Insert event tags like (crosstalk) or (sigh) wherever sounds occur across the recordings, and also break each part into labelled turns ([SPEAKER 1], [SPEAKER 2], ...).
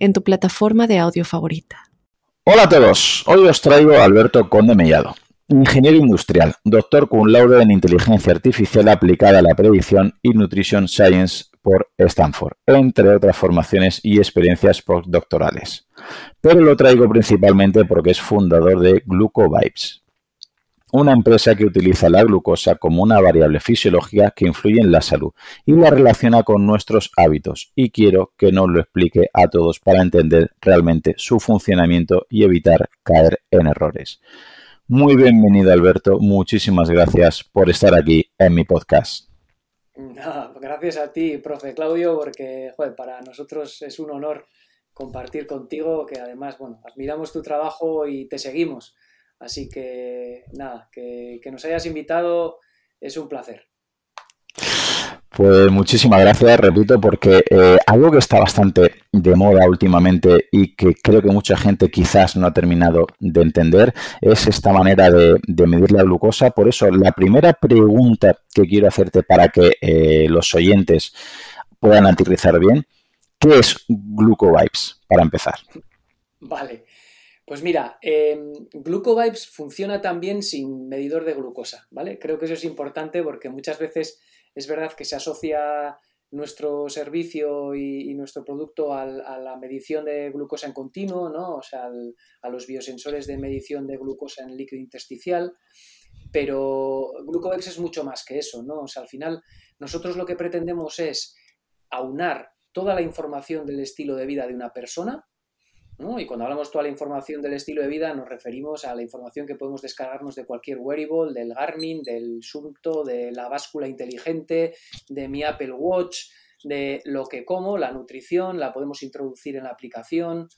[SPEAKER 1] en tu plataforma de audio favorita.
[SPEAKER 2] Hola a todos, hoy os traigo a Alberto Conde Mellado, ingeniero industrial, doctor con laude en inteligencia artificial aplicada a la predicción y nutrition science por Stanford, entre otras formaciones y experiencias postdoctorales. Pero lo traigo principalmente porque es fundador de GlucoVibes, una empresa que utiliza la glucosa como una variable fisiológica que influye en la salud y la relaciona con nuestros hábitos y quiero que nos lo explique a todos para entender realmente su funcionamiento y evitar caer en errores. Muy bienvenido Alberto, muchísimas gracias por estar aquí en mi podcast.
[SPEAKER 3] gracias a ti, profe Claudio, porque para nosotros es un honor compartir contigo, que además, bueno, admiramos tu trabajo y te seguimos Así que nada, que, nos hayas invitado es un placer.
[SPEAKER 2] Pues muchísimas gracias, repito, porque eh, algo que está bastante de moda últimamente y que creo que mucha gente quizás no ha terminado de entender es esta manera de, medir la glucosa. Por eso, la primera pregunta que quiero hacerte para que eh, los oyentes puedan aterrizar bien, ¿qué es GlucoVibes para empezar?
[SPEAKER 3] Vale. Pues mira, eh, GlucoVibes funciona también sin medidor de glucosa, ¿vale? Creo que eso es importante porque muchas veces es verdad que se asocia nuestro servicio y, nuestro producto a la medición de glucosa en continuo, ¿no? O sea, a los biosensores de medición de glucosa en líquido intersticial, pero GlucoVibes es mucho más que eso, ¿no? O sea, al final nosotros lo que pretendemos es aunar toda la información del estilo de vida de una persona, y cuando hablamos toda la información del estilo de vida, nos referimos a la información que podemos descargarnos de cualquier wearable, del Garmin, del Sunto, de la báscula inteligente, de mi Apple Watch, de lo que como, la nutrición, la podemos introducir en la aplicación,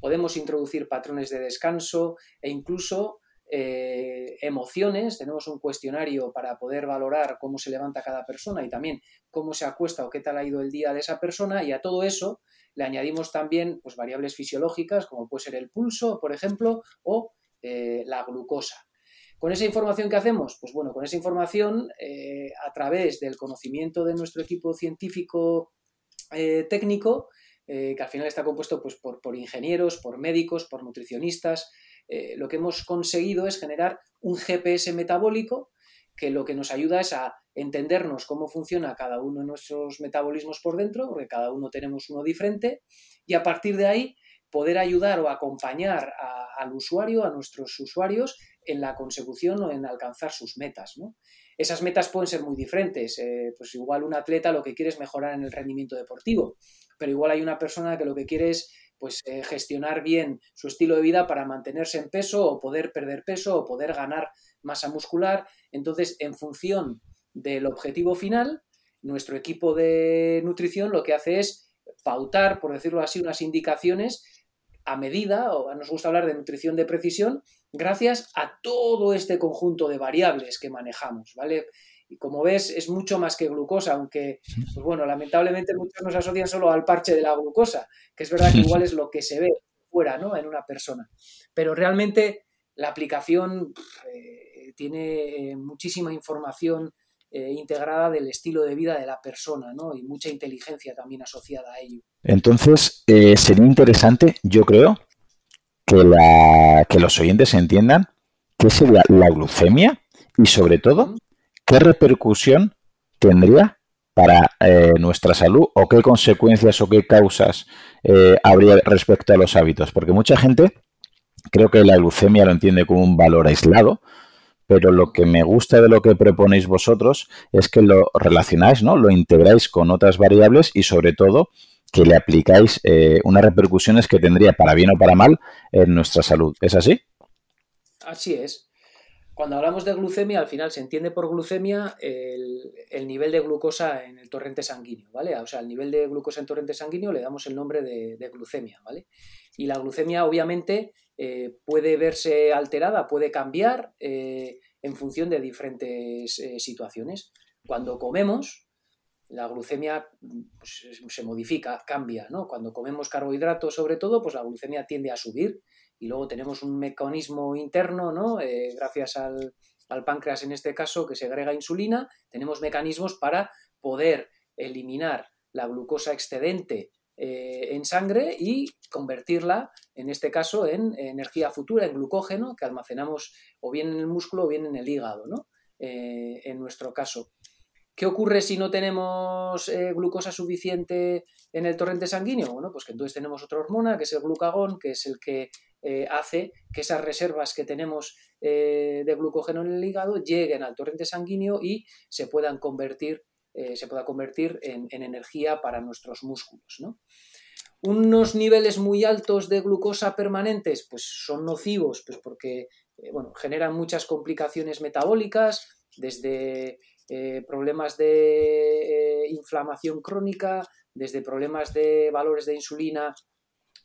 [SPEAKER 3] podemos introducir patrones de descanso e incluso eh, emociones. Tenemos un cuestionario para poder valorar cómo se levanta cada persona y también cómo se acuesta o qué tal ha ido el día de esa persona y a todo eso le añadimos también pues, variables fisiológicas, como puede ser el pulso, por ejemplo, o eh, la glucosa. ¿Con esa información que hacemos? Pues bueno, con esa información, eh, a través del conocimiento de nuestro equipo científico técnico, que al final está compuesto pues, por ingenieros, por médicos, por nutricionistas, lo que hemos conseguido es generar un GPS metabólico que lo que nos ayuda es a entendernos cómo funciona cada uno de nuestros metabolismos por dentro, porque cada uno tenemos uno diferente, y a partir de ahí poder ayudar o acompañar al usuario, a nuestros usuarios, en la consecución o en alcanzar sus metas. Esas metas pueden ser muy diferentes. Eh, pues igual un atleta lo que quiere es mejorar en el rendimiento deportivo, pero igual hay una persona que lo que quiere es pues, eh, gestionar bien su estilo de vida para mantenerse en peso o poder perder peso o poder ganar masa muscular. Entonces, en función del objetivo final, nuestro equipo de nutrición lo que hace es pautar, por decirlo así, unas indicaciones a medida, o nos gusta hablar de nutrición de precisión, gracias a todo este conjunto de variables que manejamos, ¿vale? Y como ves, es mucho más que glucosa, aunque, pues bueno, lamentablemente muchos nos asocian solo al parche de la glucosa, que es verdad que igual es lo que se ve fuera, ¿no? En una persona. Pero realmente la aplicación eh, tiene muchísima información eh, integrada del estilo de vida de la persona, ¿no? Y mucha inteligencia también asociada a ello.
[SPEAKER 2] Entonces, eh, sería interesante, yo creo, que, la, que los oyentes entiendan qué sería la glucemia y sobre todo qué repercusión tendría para eh, nuestra salud o qué consecuencias o qué causas habría respecto a los hábitos. Porque mucha gente creo que la glucemia lo entiende como un valor aislado, pero lo que me gusta de lo que proponéis vosotros es que lo relacionáis, ¿no? Lo integráis con otras variables y sobre todo que le aplicáis eh, unas repercusiones que tendría para bien o para mal en nuestra salud. ¿Es así?
[SPEAKER 3] Así es. Cuando hablamos de glucemia, al final se entiende por glucemia el, nivel de glucosa en el torrente sanguíneo, ¿vale? O sea, el nivel de glucosa en torrente sanguíneo le damos el nombre de, glucemia, ¿vale? Y la glucemia, obviamente, eh, puede verse alterada, puede cambiar en función de diferentes situaciones. Cuando comemos, la glucemia pues, se modifica, cambia, ¿no? Cuando comemos carbohidratos, sobre todo, pues la glucemia tiende a subir y luego tenemos un mecanismo interno, ¿no? Eh, gracias al, páncreas en este caso, que segrega insulina, tenemos mecanismos para poder eliminar la glucosa excedente eh, en sangre y convertirla, en este caso, en energía futura, en glucógeno, que almacenamos o bien en el músculo o bien en el hígado, ¿no? Eh, en nuestro caso. ¿Qué ocurre si no tenemos glucosa suficiente en el torrente sanguíneo? Bueno, pues que entonces tenemos otra hormona, que es el glucagón, que es el que eh, hace que esas reservas que tenemos eh, de glucógeno en el hígado lleguen al torrente sanguíneo y se puedan convertir, se pueda convertir en, energía para nuestros músculos. Unos niveles muy altos de glucosa permanentes, pues son nocivos, pues porque bueno, generan muchas complicaciones metabólicas, desde eh, problemas de eh, inflamación crónica, desde problemas de valores de insulina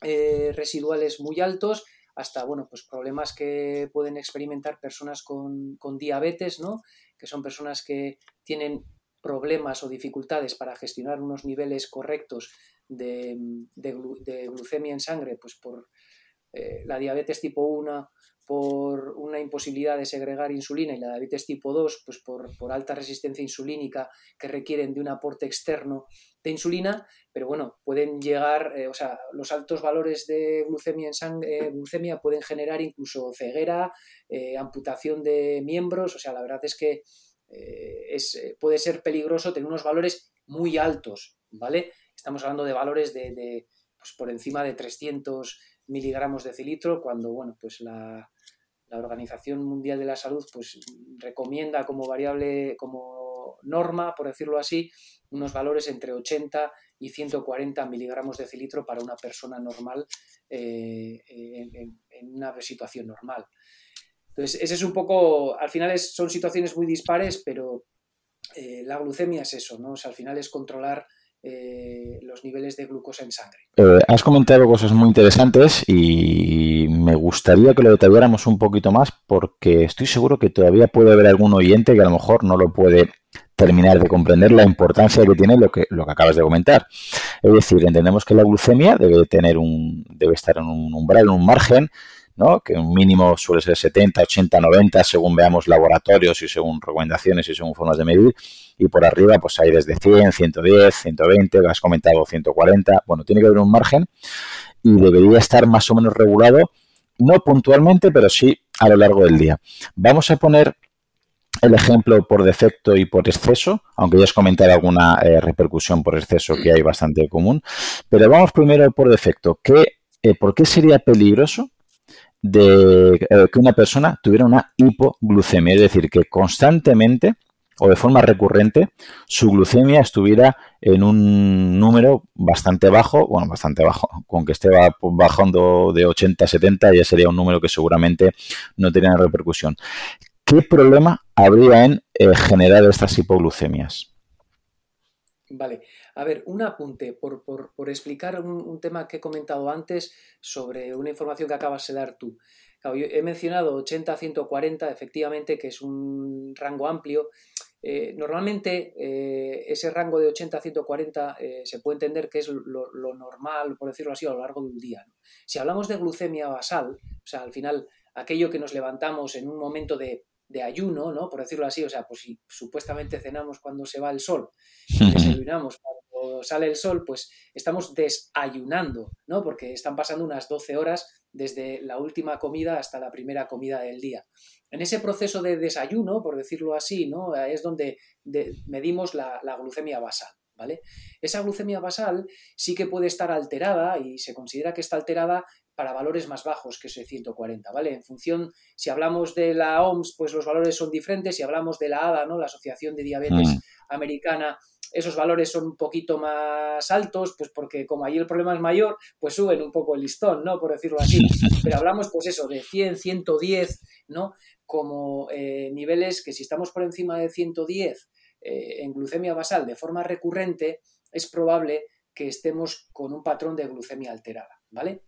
[SPEAKER 3] eh, residuales muy altos, hasta bueno, pues problemas que pueden experimentar personas con, diabetes, ¿no? que son personas que tienen problemas o dificultades para gestionar unos niveles correctos de, glucemia en sangre, pues por la diabetes tipo 1 por una imposibilidad de segregar insulina y la diabetes tipo 2, pues por, alta resistencia insulínica que requieren de un aporte externo de insulina, pero bueno, pueden llegar, eh, o sea, los altos valores de glucemia en sangre, eh, glucemia pueden generar incluso ceguera, eh, amputación de miembros, o sea, la verdad es que es, puede ser peligroso tener unos valores muy altos, ¿vale? Estamos hablando de valores de, de pues por encima de 300 miligramos de cilitro, cuando, bueno, pues la, la Organización Mundial de la Salud pues, recomienda como variable, como norma, por decirlo así, unos valores entre 80 y 140 miligramos de cilitro para una persona normal eh, en, una situación normal. Entonces, ese es un poco, al final son situaciones muy dispares, pero eh, la glucemia es eso, ¿no? al final es controlar eh, los niveles de glucosa en sangre.
[SPEAKER 2] Has comentado cosas muy interesantes y me gustaría que lo detalláramos un poquito más porque estoy seguro que todavía puede haber algún oyente que a lo mejor no lo puede terminar de comprender la importancia que tiene lo que, lo que acabas de comentar. Es decir, entendemos que la glucemia debe tener un, debe estar en un umbral, en un margen ¿no? que un mínimo suele ser 70, 80, 90, según veamos laboratorios y según recomendaciones y según formas de medir, y por arriba pues hay desde 100, 110, 120, has comentado 140, bueno, tiene que haber un margen y debería estar más o menos regulado, no puntualmente, pero sí a lo largo del día. Vamos a poner el ejemplo por defecto y por exceso, aunque ya has comentado alguna eh, repercusión por exceso que hay bastante común, pero vamos primero por defecto. ¿Qué, eh, ¿Por qué sería peligroso de eh, que una persona tuviera una hipoglucemia, es decir, que constantemente o de forma recurrente su glucemia estuviera en un número bastante bajo, bueno, bastante bajo, con que esté bajando de 80 a 70 ya sería un número que seguramente no tenía repercusión. ¿Qué problema habría en eh, generar estas hipoglucemias?
[SPEAKER 3] Vale, a ver, un apunte por, explicar un, tema que he comentado antes sobre una información que acabas de dar tú. he mencionado 80 a 140, efectivamente, que es un rango amplio. Eh, normalmente eh, ese rango de 80 a 140 eh, se puede entender que es lo, normal, por decirlo así, a lo largo de un día. Si hablamos de glucemia basal, o sea, al final aquello que nos levantamos en un momento de de ayuno, ¿no? Por decirlo así, o sea, pues si supuestamente cenamos cuando se va el sol, (laughs) desayunamos cuando sale el sol, pues estamos desayunando, ¿no? Porque están pasando unas 12 horas desde la última comida hasta la primera comida del día. En ese proceso de desayuno, por decirlo así, ¿no? Es donde medimos la, la glucemia basal. ¿Vale? Esa glucemia basal sí que puede estar alterada y se considera que está alterada para valores más bajos que ese 140, ¿vale? En función, si hablamos de la OMS, pues los valores son diferentes, si hablamos de la ADA, ¿no? La Asociación de Diabetes mm. Americana, esos valores son un poquito más altos, pues porque como ahí el problema es mayor, pues suben un poco el listón, ¿no? Por decirlo así. (laughs) Pero hablamos, pues eso, de 100, 110, ¿no? Como eh, niveles que si estamos por encima de 110 eh, en glucemia basal de forma recurrente, es probable que estemos con un patrón de glucemia alterada, ¿vale?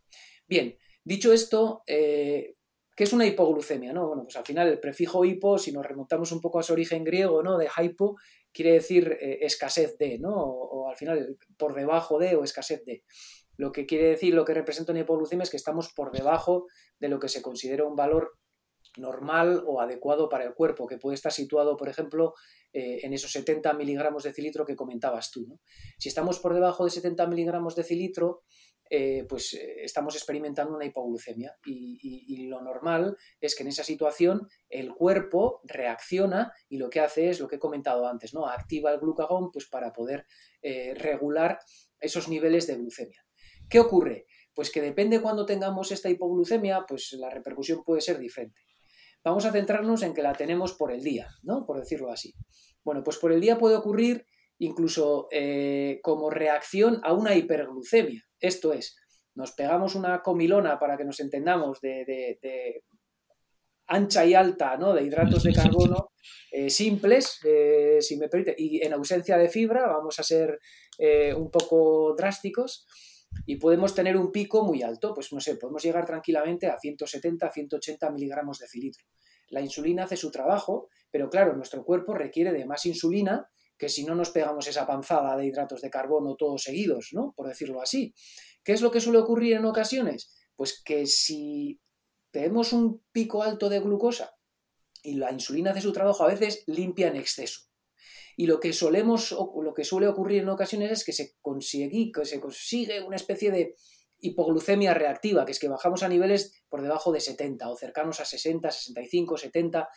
[SPEAKER 3] Bien, dicho esto, eh, ¿qué es una hipoglucemia? ¿no? Bueno, pues al final el prefijo hipo, si nos remontamos un poco a su origen griego, ¿no? De hypo, quiere decir eh, escasez de, ¿no? O, al final por debajo de o escasez de. Lo que quiere decir, lo que representa una hipoglucemia es que estamos por debajo de lo que se considera un valor normal o adecuado para el cuerpo, que puede estar situado, por ejemplo, eh, en esos 70 miligramos de cilitro que comentabas tú. Si estamos por debajo de 70 miligramos de cilitro, eh, pues eh, estamos experimentando una hipoglucemia y, lo normal es que en esa situación el cuerpo reacciona y lo que hace es lo que he comentado antes, ¿no? Activa el glucagón pues para poder regular esos niveles de glucemia. ¿Qué ocurre? Pues que depende cuando tengamos esta hipoglucemia, pues la repercusión puede ser diferente. Vamos a centrarnos en que la tenemos por el día, ¿no? Por decirlo así. Bueno, pues por el día puede ocurrir incluso eh, como reacción a una hiperglucemia. Esto es, nos pegamos una comilona para que nos entendamos de, ancha y alta, ¿no? De hidratos de carbono (laughs) eh, simples, eh, si me permite, y en ausencia de fibra, vamos a ser un poco drásticos y podemos tener un pico muy alto, pues no sé, podemos llegar tranquilamente a 170, 180 miligramos de cilitro. La insulina hace su trabajo, pero claro, nuestro cuerpo requiere de más insulina que si no nos pegamos esa panzada de hidratos de carbono todos seguidos, ¿no? Por decirlo así. ¿Qué es lo que suele ocurrir en ocasiones? Pues que si tenemos un pico alto de glucosa y la insulina hace su trabajo, a veces limpia en exceso. Y lo que solemos, lo que suele ocurrir en ocasiones es que se consigue, que se consigue una especie de hipoglucemia reactiva, que es que bajamos a niveles por debajo de 70 o cercanos a 60, 65, 70.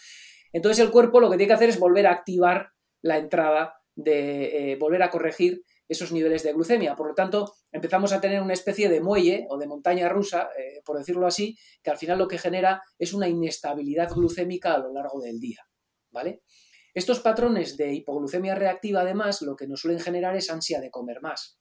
[SPEAKER 3] Entonces el cuerpo lo que tiene que hacer es volver a activar la entrada de eh, volver a corregir esos niveles de glucemia. Por lo tanto, empezamos a tener una especie de muelle o de montaña rusa, eh, por decirlo así, que al final lo que genera es una inestabilidad glucémica a lo largo del día. ¿Vale? Estos patrones de hipoglucemia reactiva, además, lo que nos suelen generar es ansia de comer más.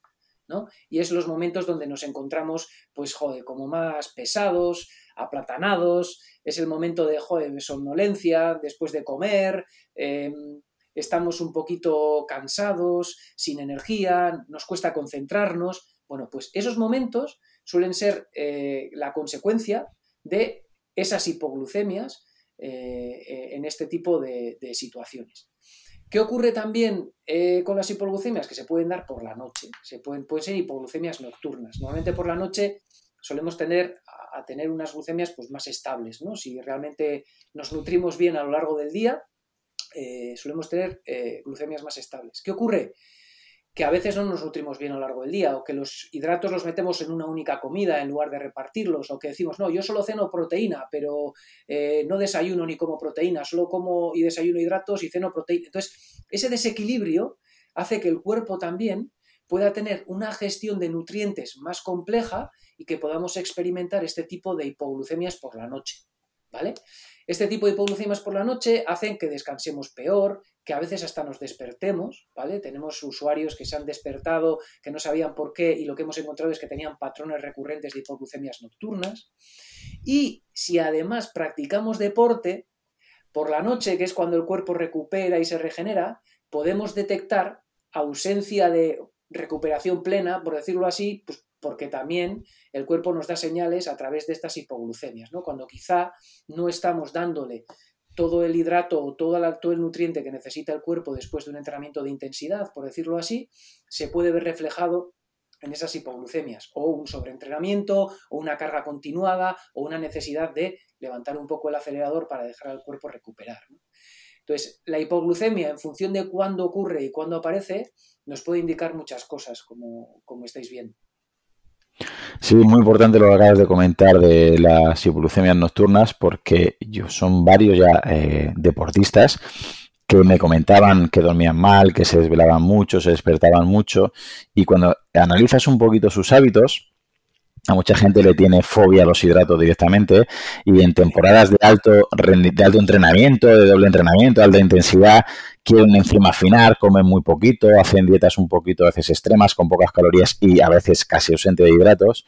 [SPEAKER 3] ¿no? Y es los momentos donde nos encontramos, pues, como más pesados, aplatanados, es el momento de, joder, de somnolencia, después de comer, em, estamos un poquito cansados, sin energía, nos cuesta concentrarnos. Bueno, pues esos momentos suelen ser eh, la consecuencia de esas hipoglucemias eh, eh, en este tipo de, situaciones. ¿Qué ocurre también con las hipoglucemias? Que se pueden dar por la noche, se pueden, pueden ser hipoglucemias nocturnas. Normalmente por la noche solemos tener tener unas glucemias pues, más estables. ¿no? Si realmente nos nutrimos bien a lo largo del día, solemos tener glucemias más estables. ¿Qué ocurre? que a veces no nos nutrimos bien a lo largo del día, o que los hidratos los metemos en una única comida en lugar de repartirlos, o que decimos, no, yo solo ceno proteína, pero eh, no desayuno ni como proteína, solo como y desayuno hidratos y ceno proteína. Entonces, ese desequilibrio hace que el cuerpo también pueda tener una gestión de nutrientes más compleja y que podamos experimentar este tipo de hipoglucemias por la noche. ¿Vale? Este tipo de hipoglucemias por la noche hacen que descansemos peor, que a veces hasta nos despertemos, ¿vale? Tenemos usuarios que se han despertado, que no sabían por qué y lo que hemos encontrado es que tenían patrones recurrentes de hipoglucemias nocturnas. Y si además practicamos deporte, por la noche, que es cuando el cuerpo recupera y se regenera, podemos detectar ausencia de recuperación plena, por decirlo así, pues porque también el cuerpo nos da señales a través de estas hipoglucemias, ¿no? Cuando quizá no estamos dándole todo el hidrato o todo, todo el nutriente que necesita el cuerpo después de un entrenamiento de intensidad, por decirlo así, se puede ver reflejado en esas hipoglucemias, o un sobreentrenamiento, o una carga continuada, o una necesidad de levantar un poco el acelerador para dejar al cuerpo recuperar. Entonces, la hipoglucemia, en función de cuándo ocurre y cuándo aparece, nos puede indicar muchas cosas, como, como estáis viendo.
[SPEAKER 2] Sí, muy importante lo que acabas de comentar de las hipoglucemias nocturnas, porque yo son varios ya eh, deportistas que me comentaban que dormían mal, que se desvelaban mucho, se despertaban mucho, y cuando analizas un poquito sus hábitos, a mucha gente le tiene fobia a los hidratos directamente y en temporadas de alto, de alto entrenamiento, de doble entrenamiento, alta intensidad, quieren encima afinar, comen muy poquito, hacen dietas un poquito a veces extremas, con pocas calorías y a veces casi ausente de hidratos.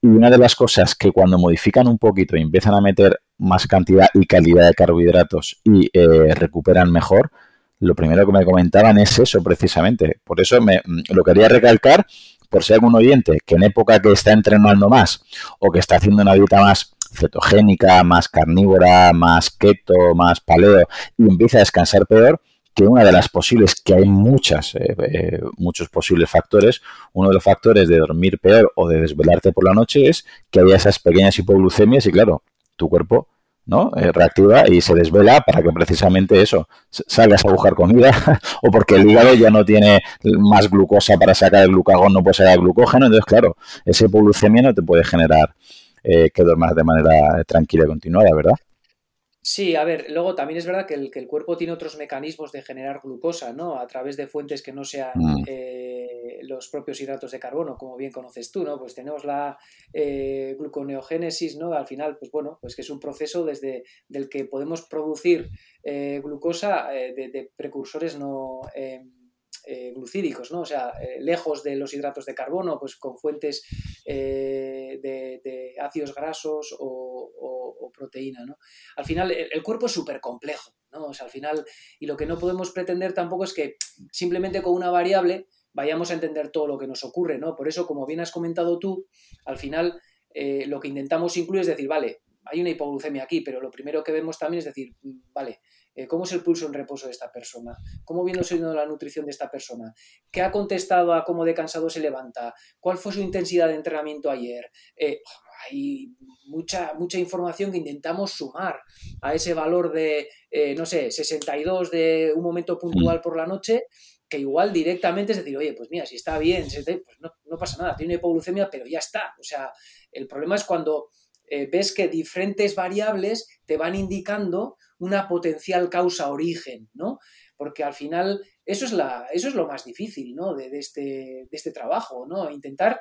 [SPEAKER 2] Y una de las cosas que cuando modifican un poquito y empiezan a meter más cantidad y calidad de carbohidratos y eh, recuperan mejor, lo primero que me comentaban es eso precisamente. Por eso me, lo quería recalcar por si hay algún oyente que en época que está entrenando más o que está haciendo una dieta más cetogénica, más carnívora, más keto, más paleo y empieza a descansar peor, que una de las posibles, que hay muchas, eh, eh, muchos posibles factores, uno de los factores de dormir peor o de desvelarte por la noche es que haya esas pequeñas hipoglucemias y claro, tu cuerpo ¿no? Eh, reactiva y se desvela para que precisamente eso, salgas a buscar comida (laughs) o porque el hígado ya no tiene más glucosa para sacar el glucagón, no puede sacar glucógeno, entonces claro, esa hipoglucemia no te puede generar que duermas de manera tranquila y continuada, ¿verdad?
[SPEAKER 3] Sí, a ver, luego también es verdad que el, que el, cuerpo tiene otros mecanismos de generar glucosa, ¿no? A través de fuentes que no sean mm. eh, los propios hidratos de carbono, como bien conoces tú, ¿no? Pues tenemos la eh, gluconeogénesis, ¿no? Al final, pues bueno, pues que es un proceso desde del que podemos producir eh, glucosa de, de, precursores no em, eh, glucídicos, ¿no? O sea, eh, lejos de los hidratos de carbono, pues con fuentes eh, de, ácidos grasos o, proteína, ¿no? Al final, el, cuerpo es súper complejo, ¿no? O sea, al final, y lo que no podemos pretender tampoco es que simplemente con una variable vayamos a entender todo lo que nos ocurre, ¿no? Por eso, como bien has comentado tú, al final lo que intentamos incluir es decir, vale, hay una hipoglucemia aquí, pero lo primero que vemos también es decir, mm, vale, cómo es el pulso en reposo de esta persona, cómo viene siendo la nutrición de esta persona, qué ha contestado a cómo de cansado se levanta, cuál fue su intensidad de entrenamiento ayer. Eh, hay mucha, mucha información que intentamos sumar a ese valor de, eh, no sé, 62 de un momento puntual mm. por la noche, que igual directamente es decir, oye, pues mira, si está bien, pues no, no pasa nada, tiene hipoglucemia, pero ya está. O sea, el problema es cuando ves que diferentes variables te van indicando una potencial causa-origen, ¿no? Porque al final eso es, la, eso es lo más difícil, ¿no? De, este, de este trabajo, ¿no? Intentar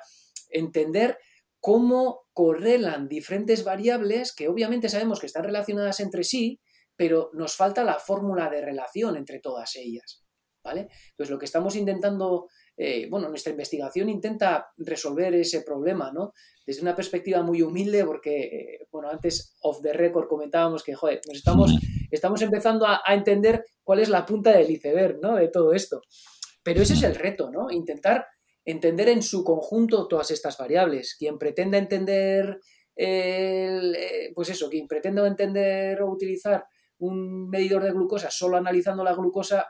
[SPEAKER 3] entender cómo correlan diferentes variables que obviamente sabemos que están relacionadas entre sí, pero nos falta la fórmula de relación entre todas ellas. ¿Vale? Entonces, lo que estamos intentando eh, bueno, nuestra investigación intenta resolver ese problema, ¿no? Desde una perspectiva muy humilde, porque, eh, bueno, antes off the record comentábamos que, joder, nos estamos, empezando a, entender cuál es la punta del iceberg, ¿no? De todo esto. Pero ese es el reto, ¿no? Intentar entender en su conjunto todas estas variables. Quien pretenda entender, eh, pues eso, quien pretenda entender o utilizar un medidor de glucosa solo analizando la glucosa,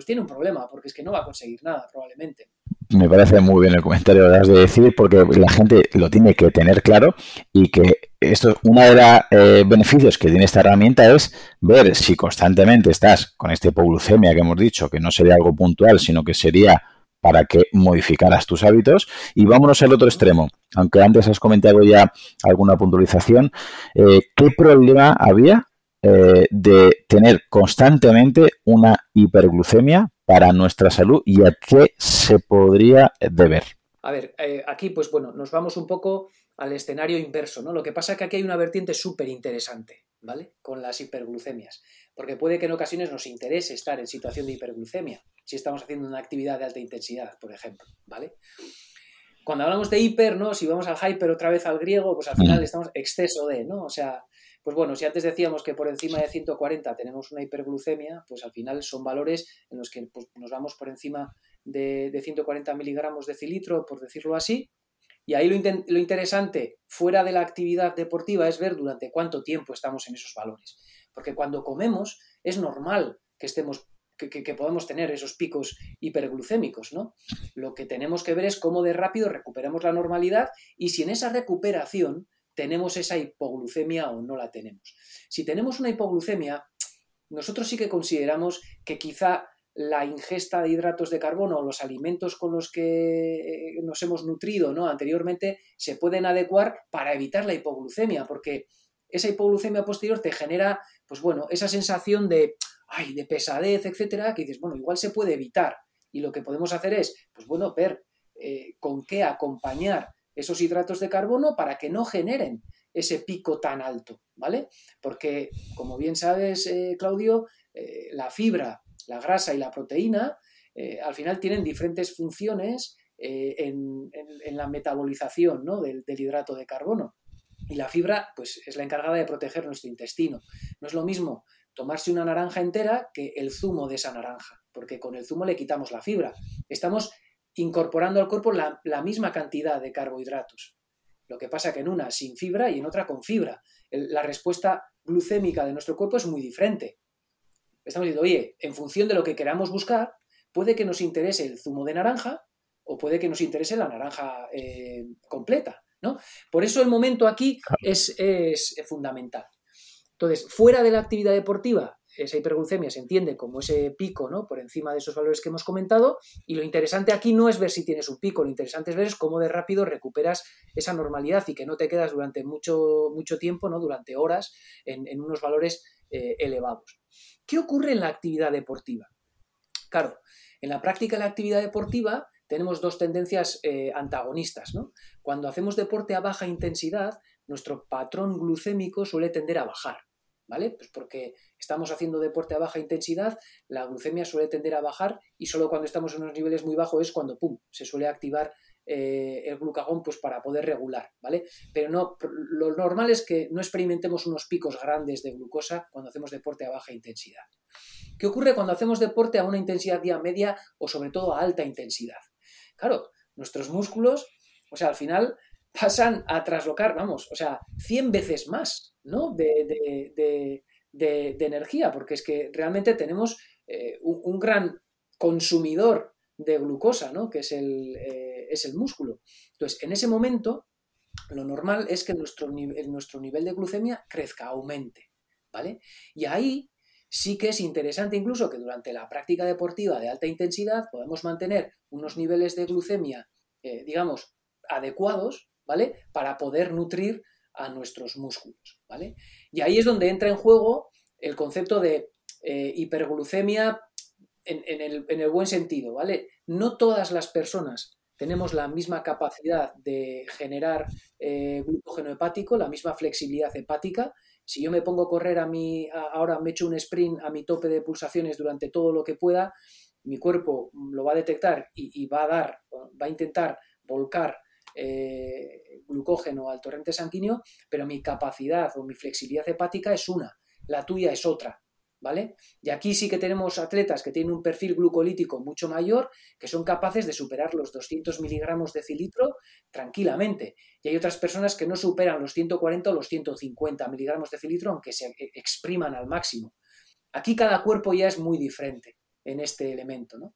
[SPEAKER 3] pues tiene un problema, porque es que no va a conseguir nada, probablemente.
[SPEAKER 2] Me parece muy bien el comentario que has de decir, porque la gente lo tiene que tener claro y que esto, uno de los eh, beneficios que tiene esta herramienta es ver si constantemente estás con esta hipoglucemia que hemos dicho, que no sería algo puntual, sino que sería para que modificaras tus hábitos. Y vámonos al otro extremo. Aunque antes has comentado ya alguna puntualización, eh, ¿qué problema había eh, de tener constantemente una hiperglucemia para nuestra salud y a qué se podría deber.
[SPEAKER 3] A ver, eh, aquí pues bueno, nos vamos un poco al escenario inverso, ¿no? Lo que pasa es que aquí hay una vertiente súper interesante, ¿vale? Con las hiperglucemias, porque puede que en ocasiones nos interese estar en situación de hiperglucemia, si estamos haciendo una actividad de alta intensidad, por ejemplo, ¿vale? Cuando hablamos de hiper, ¿no? Si vamos al hyper otra vez al griego, pues al final estamos exceso de, ¿no? O sea, pues bueno, si antes decíamos que por encima de 140 tenemos una hiperglucemia, pues al final son valores en los que pues, nos vamos por encima de, 140 miligramos de cilitro, por decirlo así. Y ahí lo, interesante, fuera de la actividad deportiva, es ver durante cuánto tiempo estamos en esos valores. Porque cuando comemos es normal que estemos que, que, podemos tener esos picos hiperglucémicos, ¿no? Lo que tenemos que ver es cómo de rápido recuperamos la normalidad y si en esa recuperación tenemos esa hipoglucemia o no la tenemos. Si tenemos una hipoglucemia, nosotros sí que consideramos que quizá la ingesta de hidratos de carbono o los alimentos con los que eh, nos hemos nutrido ¿no? anteriormente se pueden adecuar para evitar la hipoglucemia, porque esa hipoglucemia posterior te genera, pues bueno, esa sensación de, ay, de pesadez, etcétera, que dices, bueno, igual se puede evitar. Y lo que podemos hacer es, pues bueno, ver eh, con qué acompañar esos hidratos de carbono para que no generen ese pico tan alto, ¿vale? Porque, como bien sabes, eh, Claudio, eh, la fibra, la grasa y la proteína eh, al final tienen diferentes funciones en, la metabolización del, del, hidrato de carbono. Y la fibra, pues, es la encargada de proteger nuestro intestino. No es lo mismo tomarse una naranja entera que el zumo de esa naranja, porque con el zumo le quitamos la fibra. Estamos incorporando al cuerpo la, misma cantidad de carbohidratos. Lo que pasa que en una sin fibra y en otra con fibra. la respuesta glucémica de nuestro cuerpo es muy diferente. Estamos diciendo, oye, en función de lo que queramos buscar, puede que nos interese el zumo de naranja o puede que nos interese la naranja eh, completa. ¿no? Por eso el momento aquí es, es fundamental. Entonces, fuera de la actividad deportiva, esa hiperglucemia se entiende como ese pico, ¿no? Por encima de esos valores que hemos comentado. Y lo interesante aquí no es ver si tienes un pico, lo interesante es ver cómo de rápido recuperas esa normalidad y que no te quedas durante mucho, mucho tiempo, ¿no? Durante horas en, unos valores eh, elevados. ¿Qué ocurre en la actividad deportiva? Claro, en la práctica de la actividad deportiva tenemos dos tendencias eh, antagonistas, ¿no? Cuando hacemos deporte a baja intensidad, nuestro patrón glucémico suele tender a bajar. ¿Vale? Pues porque estamos haciendo deporte a baja intensidad, la glucemia suele tender a bajar y solo cuando estamos en unos niveles muy bajos es cuando, ¡pum!, se suele activar eh, el glucagón pues para poder regular, ¿vale? Pero no, lo normal es que no experimentemos unos picos grandes de glucosa cuando hacemos deporte a baja intensidad. ¿Qué ocurre cuando hacemos deporte a una intensidad día media o sobre todo a alta intensidad? Claro, nuestros músculos, o sea, al final pasan a traslocar, vamos, o sea, 100 veces más, ¿no? De, energía, porque es que realmente tenemos eh, un, gran consumidor de glucosa, ¿no? Que es el, eh, es el músculo. Entonces, en ese momento, lo normal es que nuestro, nuestro nivel de glucemia crezca, aumente, ¿vale? Y ahí sí que es interesante incluso que durante la práctica deportiva de alta intensidad podemos mantener unos niveles de glucemia, eh, digamos, adecuados, ¿vale? Para poder nutrir a nuestros músculos, ¿vale? Y ahí es donde entra en juego el concepto de eh, hiperglucemia en, el, buen sentido, ¿vale? No todas las personas tenemos la misma capacidad de generar eh, glucógeno hepático, la misma flexibilidad hepática. Si yo me pongo a correr a mi, ahora me echo un sprint a mi tope de pulsaciones durante todo lo que pueda, mi cuerpo lo va a detectar y va a dar, va a intentar volcar eh, glucógeno al torrente sanguíneo, pero mi capacidad o mi flexibilidad hepática es una, la tuya es otra. ¿Vale? Y aquí sí que tenemos atletas que tienen un perfil glucolítico mucho mayor, que son capaces de superar los 200 miligramos de cilitro tranquilamente. Y hay otras personas que no superan los 140 o los 150 miligramos de cilitro, aunque se expriman al máximo. Aquí cada cuerpo ya es muy diferente en este elemento. ¿no?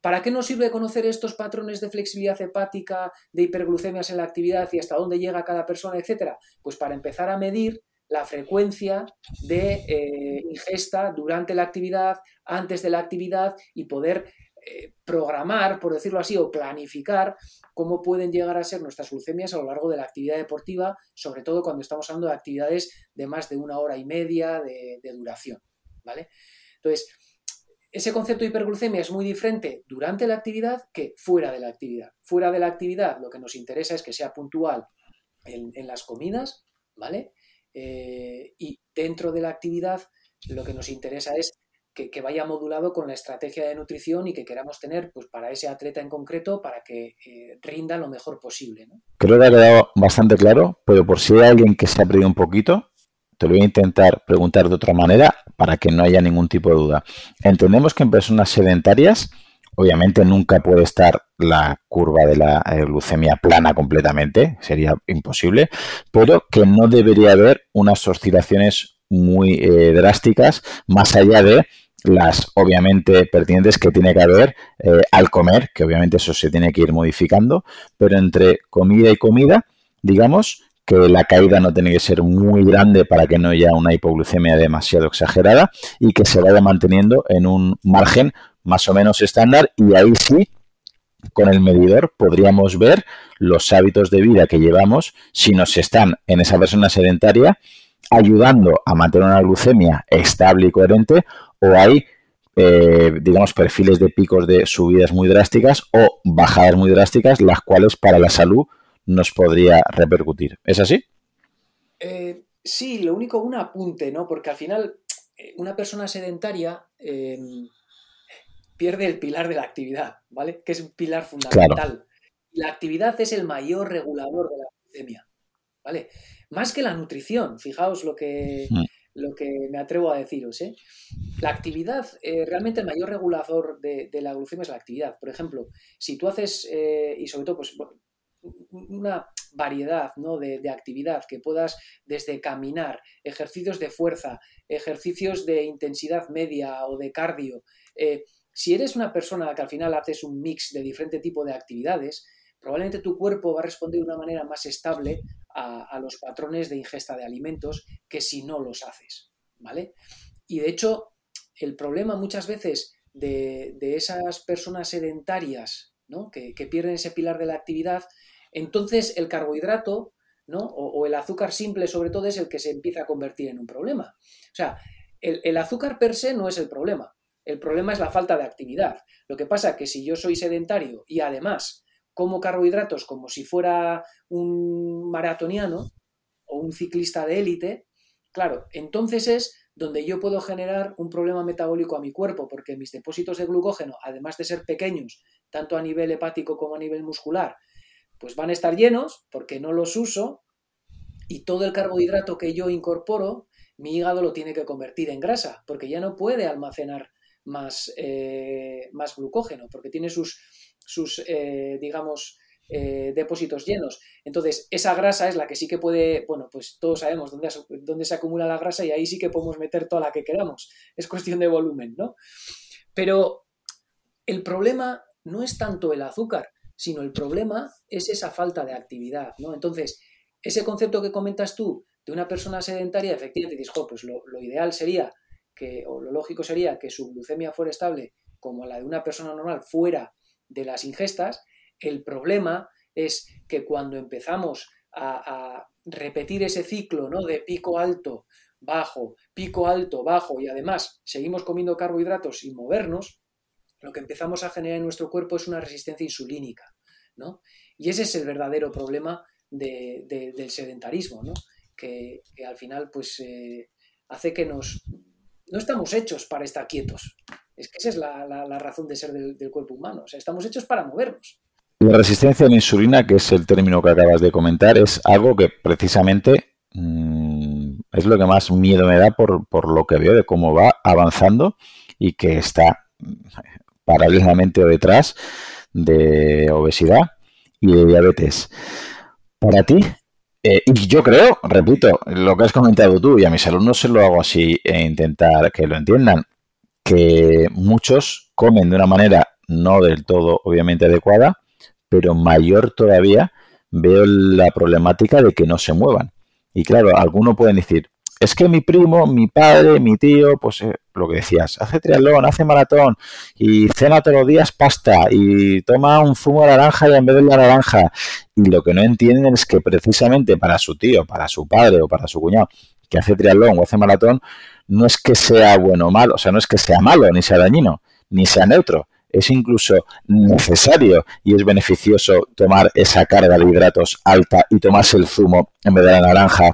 [SPEAKER 3] ¿Para qué nos sirve conocer estos patrones de flexibilidad hepática, de hiperglucemias en la actividad y hasta dónde llega cada persona, etcétera? Pues para empezar a medir la frecuencia de eh, ingesta durante la actividad, antes de la actividad y poder eh, programar, por decirlo así, o planificar cómo pueden llegar a ser nuestras glucemias a lo largo de la actividad deportiva, sobre todo cuando estamos hablando de actividades de más de una hora y media de, de duración. ¿Vale? Entonces, ese concepto de hiperglucemia es muy diferente durante la actividad que fuera de la actividad. Fuera de la actividad lo que nos interesa es que sea puntual en, las comidas, ¿vale? Eh, y dentro de la actividad lo que nos interesa es que, vaya modulado con la estrategia de nutrición y que queramos tener pues, para ese atleta en concreto para que eh, rinda lo mejor posible.
[SPEAKER 2] Creo que ha quedado bastante claro, pero por si hay alguien que se ha perdido un poquito, te lo voy a intentar preguntar de otra manera para que no haya ningún tipo de duda. Entendemos que en personas sedentarias, obviamente nunca puede estar la curva de la eh, glucemia plana completamente, sería imposible, pero que no debería haber unas oscilaciones muy eh, drásticas más allá de las obviamente pertinentes que tiene que haber eh, al comer, que obviamente eso se tiene que ir modificando, pero entre comida y comida, digamos, que la caída no tiene que ser muy grande para que no haya una hipoglucemia demasiado exagerada y que se vaya manteniendo en un margen más o menos estándar. Y ahí sí con el medidor podríamos ver los hábitos de vida que llevamos si nos están en esa persona sedentaria ayudando a mantener una glucemia estable y coherente o hay eh, digamos perfiles de picos de subidas muy drásticas o bajadas muy drásticas las cuales para la salud nos podría repercutir. ¿Es así?
[SPEAKER 3] Eh, sí, lo único, un apunte, ¿no? Porque al final eh, una persona sedentaria em, pierde el pilar de la actividad, ¿vale? Que es un pilar fundamental. La actividad es el mayor regulador de la epidemia, ¿vale? Más que la nutrición, fijaos lo que, mm. lo que me atrevo a deciros, ¿eh? la actividad, eh, realmente el mayor regulador de, la glucemia es la actividad. Por ejemplo, si tú haces, y sobre todo, pues una variedad ¿no? de, actividad que puedas desde caminar, ejercicios de fuerza, ejercicios de intensidad media o de cardio. Eh, si eres una persona que al final haces un mix de diferente tipo de actividades, probablemente tu cuerpo va a responder de una manera más estable a, los patrones de ingesta de alimentos que si no los haces. ¿Vale? Y de hecho, el problema muchas veces de, esas personas sedentarias ¿no? que, pierden ese pilar de la actividad, entonces el carbohidrato ¿no? o, el azúcar simple sobre todo es el que se empieza a convertir en un problema. O sea, el, azúcar per se no es el problema, el problema es la falta de actividad. Lo que pasa es que si yo soy sedentario y además como carbohidratos como si fuera un maratoniano o un ciclista de élite, claro, entonces es donde yo puedo generar un problema metabólico a mi cuerpo, porque mis depósitos de glucógeno, además de ser pequeños, tanto a nivel hepático como a nivel muscular, pues van a estar llenos porque no los uso y todo el carbohidrato que yo incorporo, mi hígado lo tiene que convertir en grasa, porque ya no puede almacenar más, eh, más glucógeno, porque tiene sus, sus eh, digamos, eh, depósitos llenos. Entonces, esa grasa es la que sí que puede, bueno, pues todos sabemos dónde, dónde se acumula la grasa y ahí sí que podemos meter toda la que queramos. Es cuestión de volumen, ¿no? Pero el problema no es tanto el azúcar, sino el problema es esa falta de actividad, ¿no? Entonces, ese concepto que comentas tú de una persona sedentaria, efectivamente dices, pues lo, ideal sería que, o lo lógico sería que su glucemia fuera estable como la de una persona normal fuera de las ingestas, el problema es que cuando empezamos a, repetir ese ciclo ¿no? de pico alto, bajo, pico alto, bajo y además seguimos comiendo carbohidratos sin movernos, lo que empezamos a generar en nuestro cuerpo es una resistencia insulínica. ¿no? Y ese es el verdadero problema del sedentarismo, ¿no? que, al final pues, eh, hace que nos... No estamos hechos para estar quietos. Es que esa es la, razón de ser del, cuerpo humano. O sea, estamos hechos para movernos.
[SPEAKER 2] La resistencia a la insulina, que es el término que acabas de comentar, es algo que precisamente mm, es lo que más miedo me da por, lo que veo de cómo va avanzando y que está paralelamente o detrás de obesidad y de diabetes. Para ti, eh, y yo creo, repito, lo que has comentado tú y a mis alumnos se lo hago así e intentar que lo entiendan, que muchos comen de una manera no del todo obviamente adecuada pero mayor todavía veo la problemática de que no se muevan. Y claro, algunos pueden decir, es que mi primo, mi padre, mi tío, pues eh, lo que decías, hace triatlón, hace maratón y cena todos los días pasta y toma un zumo de naranja y en vez de la naranja. Y lo que no entienden es que precisamente para su tío, para su padre o para su cuñado que hace triatlón o hace maratón, no es que sea bueno o malo, o sea, no es que sea malo, ni sea dañino, ni sea neutro, es incluso necesario y es beneficioso tomar esa carga de hidratos alta y tomarse el zumo en vez de la naranja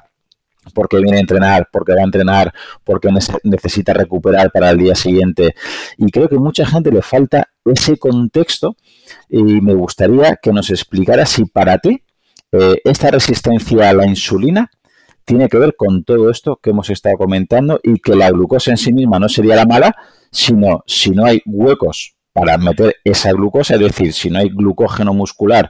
[SPEAKER 2] porque viene a entrenar, porque va a entrenar, porque necesita recuperar para el día siguiente. Y creo que mucha gente le falta ese contexto y me gustaría que nos explicara si para ti eh, esta resistencia a la insulina tiene que ver con todo esto que hemos estado comentando y que la glucosa en sí misma no sería la mala, sino si no hay huecos para meter esa glucosa, es decir, si no hay glucógeno muscular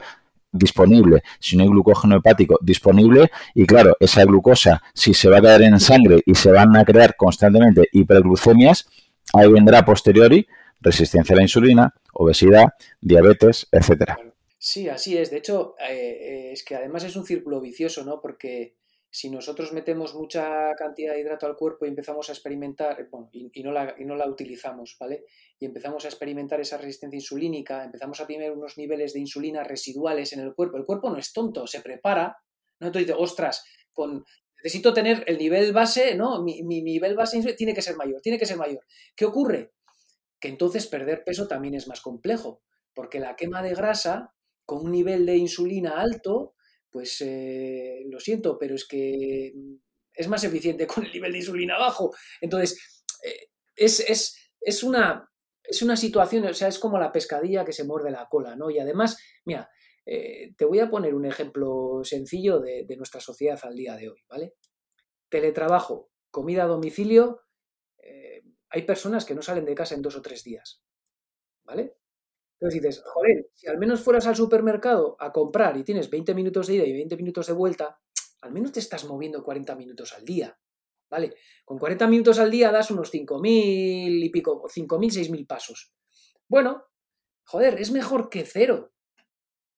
[SPEAKER 2] disponible, si no hay glucógeno hepático disponible, y claro, esa glucosa, si se va a quedar en sangre y se van a crear constantemente hiperglucemias, ahí vendrá posteriori resistencia a la insulina, obesidad, diabetes, etcétera.
[SPEAKER 3] Sí, así es. De hecho, eh, eh, es que además es un círculo vicioso, ¿no? Porque si nosotros metemos mucha cantidad de hidrato al cuerpo y empezamos a experimentar, bueno, y, no la, y, no la, utilizamos, ¿vale? Y empezamos a experimentar esa resistencia insulínica, empezamos a tener unos niveles de insulina residuales en el cuerpo. El cuerpo no es tonto, se prepara, ¿no? Entonces dice, ostras, con, necesito tener el nivel base, ¿no? Mi, mi, nivel base tiene que ser mayor, tiene que ser mayor. ¿Qué ocurre? Que entonces perder peso también es más complejo, porque la quema de grasa con un nivel de insulina alto pues eh, lo siento, pero es que mm, es más eficiente (laughs) con el nivel de insulina bajo. Entonces, eh, es, una, es una situación, o sea, es como la pescadilla que se muerde la cola, ¿no? Y además, mira, eh, te voy a poner un ejemplo sencillo de, nuestra sociedad al día de hoy, ¿vale? Teletrabajo, comida a domicilio, hay personas que no salen de casa en dos o tres días. ¿Vale? Entonces dices, joder, si al menos fueras al supermercado a comprar y tienes 20 minutos de ida y 20 minutos de vuelta, al menos te estás moviendo 40 minutos al día. ¿Vale? Con 40 minutos al día das unos 5.000 y pico, 5.000, 6.000 pasos. Bueno, joder, es mejor que cero.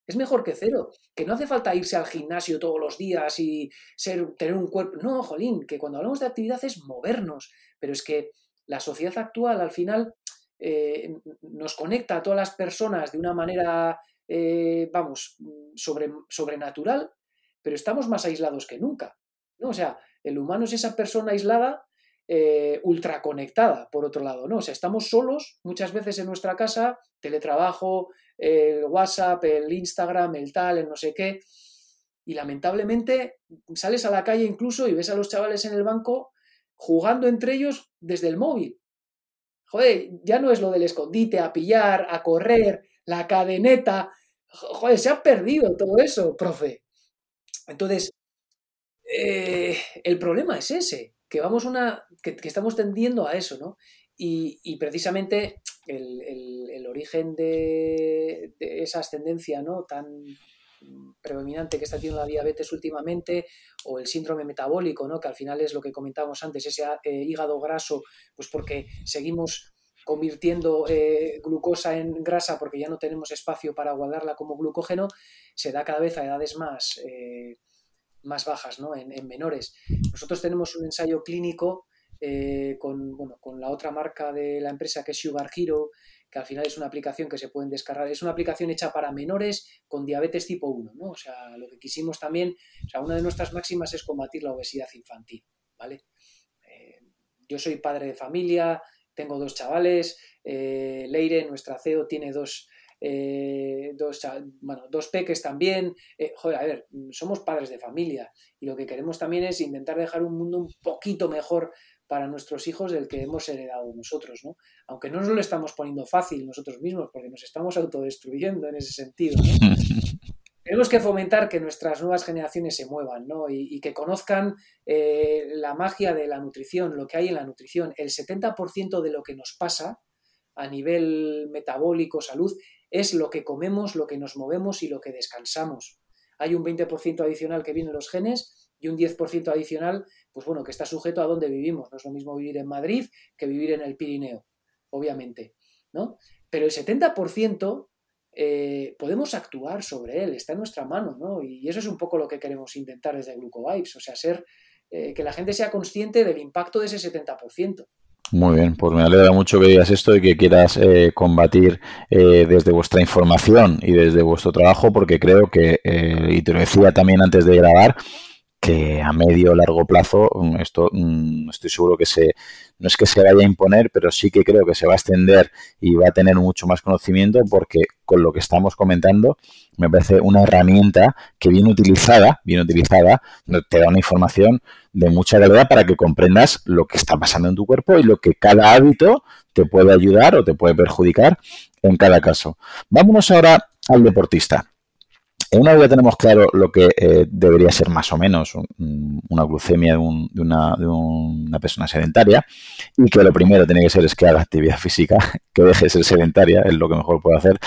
[SPEAKER 3] Es mejor que cero. Que no hace falta irse al gimnasio todos los días y ser, tener un cuerpo. No, jolín, que cuando hablamos de actividad es movernos. Pero es que la sociedad actual al final eh, nos conecta a todas las personas de una manera, eh, vamos, sobre, sobrenatural, pero estamos más aislados que nunca. ¿no? O sea, el humano es esa persona aislada, eh, ultraconectada, por otro lado, ¿no? O sea, estamos solos muchas veces en nuestra casa, teletrabajo, el WhatsApp, el Instagram, el tal, el no sé qué, y lamentablemente sales a la calle incluso y ves a los chavales en el banco jugando entre ellos desde el móvil. Joder, ya no es lo del escondite, a pillar, a correr, la cadeneta. Joder, se ha perdido todo eso, profe. Entonces, eh, el problema es ese, que vamos una. que, estamos tendiendo a eso, ¿no? Y, precisamente el, origen de, esa ascendencia ¿no? tan predominante que está teniendo la diabetes últimamente, o el síndrome metabólico, ¿no? que al final es lo que comentábamos antes, ese eh, hígado graso, pues porque seguimos convirtiendo eh, glucosa en grasa porque ya no tenemos espacio para guardarla como glucógeno, se da cada vez a edades más, más bajas, ¿no? En, menores. Nosotros tenemos un ensayo clínico eh, con, con la otra marca de la empresa que es Sugar Hero, que al final es una aplicación que se pueden descargar. Es una aplicación hecha para menores con diabetes tipo 1, ¿no? O sea, lo que quisimos también, o sea, una de nuestras máximas es combatir la obesidad infantil, ¿vale? Eh, yo soy padre de familia, tengo dos chavales, eh, Leire, nuestra CEO, tiene dos, eh, dos, bueno, dos peques también. Joder, a ver, somos padres de familia y lo que queremos también es intentar dejar un mundo un poquito mejor para nuestros hijos del que hemos heredado nosotros, ¿no? Aunque no nos lo estamos poniendo fácil nosotros mismos, porque nos estamos autodestruyendo en ese sentido. (laughs) Tenemos que fomentar que nuestras nuevas generaciones se muevan ¿no? y, que conozcan eh, la magia de la nutrición, lo que hay en la nutrición. El 70% de lo que nos pasa a nivel metabólico, salud, es lo que comemos, lo que nos movemos y lo que descansamos. Hay un 20% adicional que viene de los genes y un 10% adicional, pues bueno, que está sujeto a dónde vivimos. No es lo mismo vivir en Madrid que vivir en el Pirineo, obviamente, ¿no? Pero el 70% eh, podemos actuar sobre él, está en nuestra mano, ¿no? Y eso es un poco lo que queremos intentar desde Glucovibes, o sea, ser, eh, que la gente sea consciente del impacto de ese 70%.
[SPEAKER 2] Muy bien, pues me alegra mucho que digas esto y que quieras eh, combatir eh, desde vuestra información y desde vuestro trabajo, porque creo que, y te lo decía también antes de grabar, que a medio o largo plazo mm, esto mm, estoy seguro que se no es que se vaya a imponer, pero sí que creo que se va a extender y va a tener mucho más conocimiento porque con lo que estamos comentando me parece una herramienta que bien utilizada, bien utilizada, te da una información de mucha calidad para que comprendas lo que está pasando en tu cuerpo y lo que cada hábito te puede ayudar o te puede perjudicar en cada caso. Vámonos ahora al deportista. Una vez ya tenemos claro lo que eh, debería ser más o menos una glucemia de, una, de, una, persona sedentaria y que lo primero tiene que ser es que haga actividad física, (laughs) que deje de ser sedentaria, es lo que mejor puede hacer.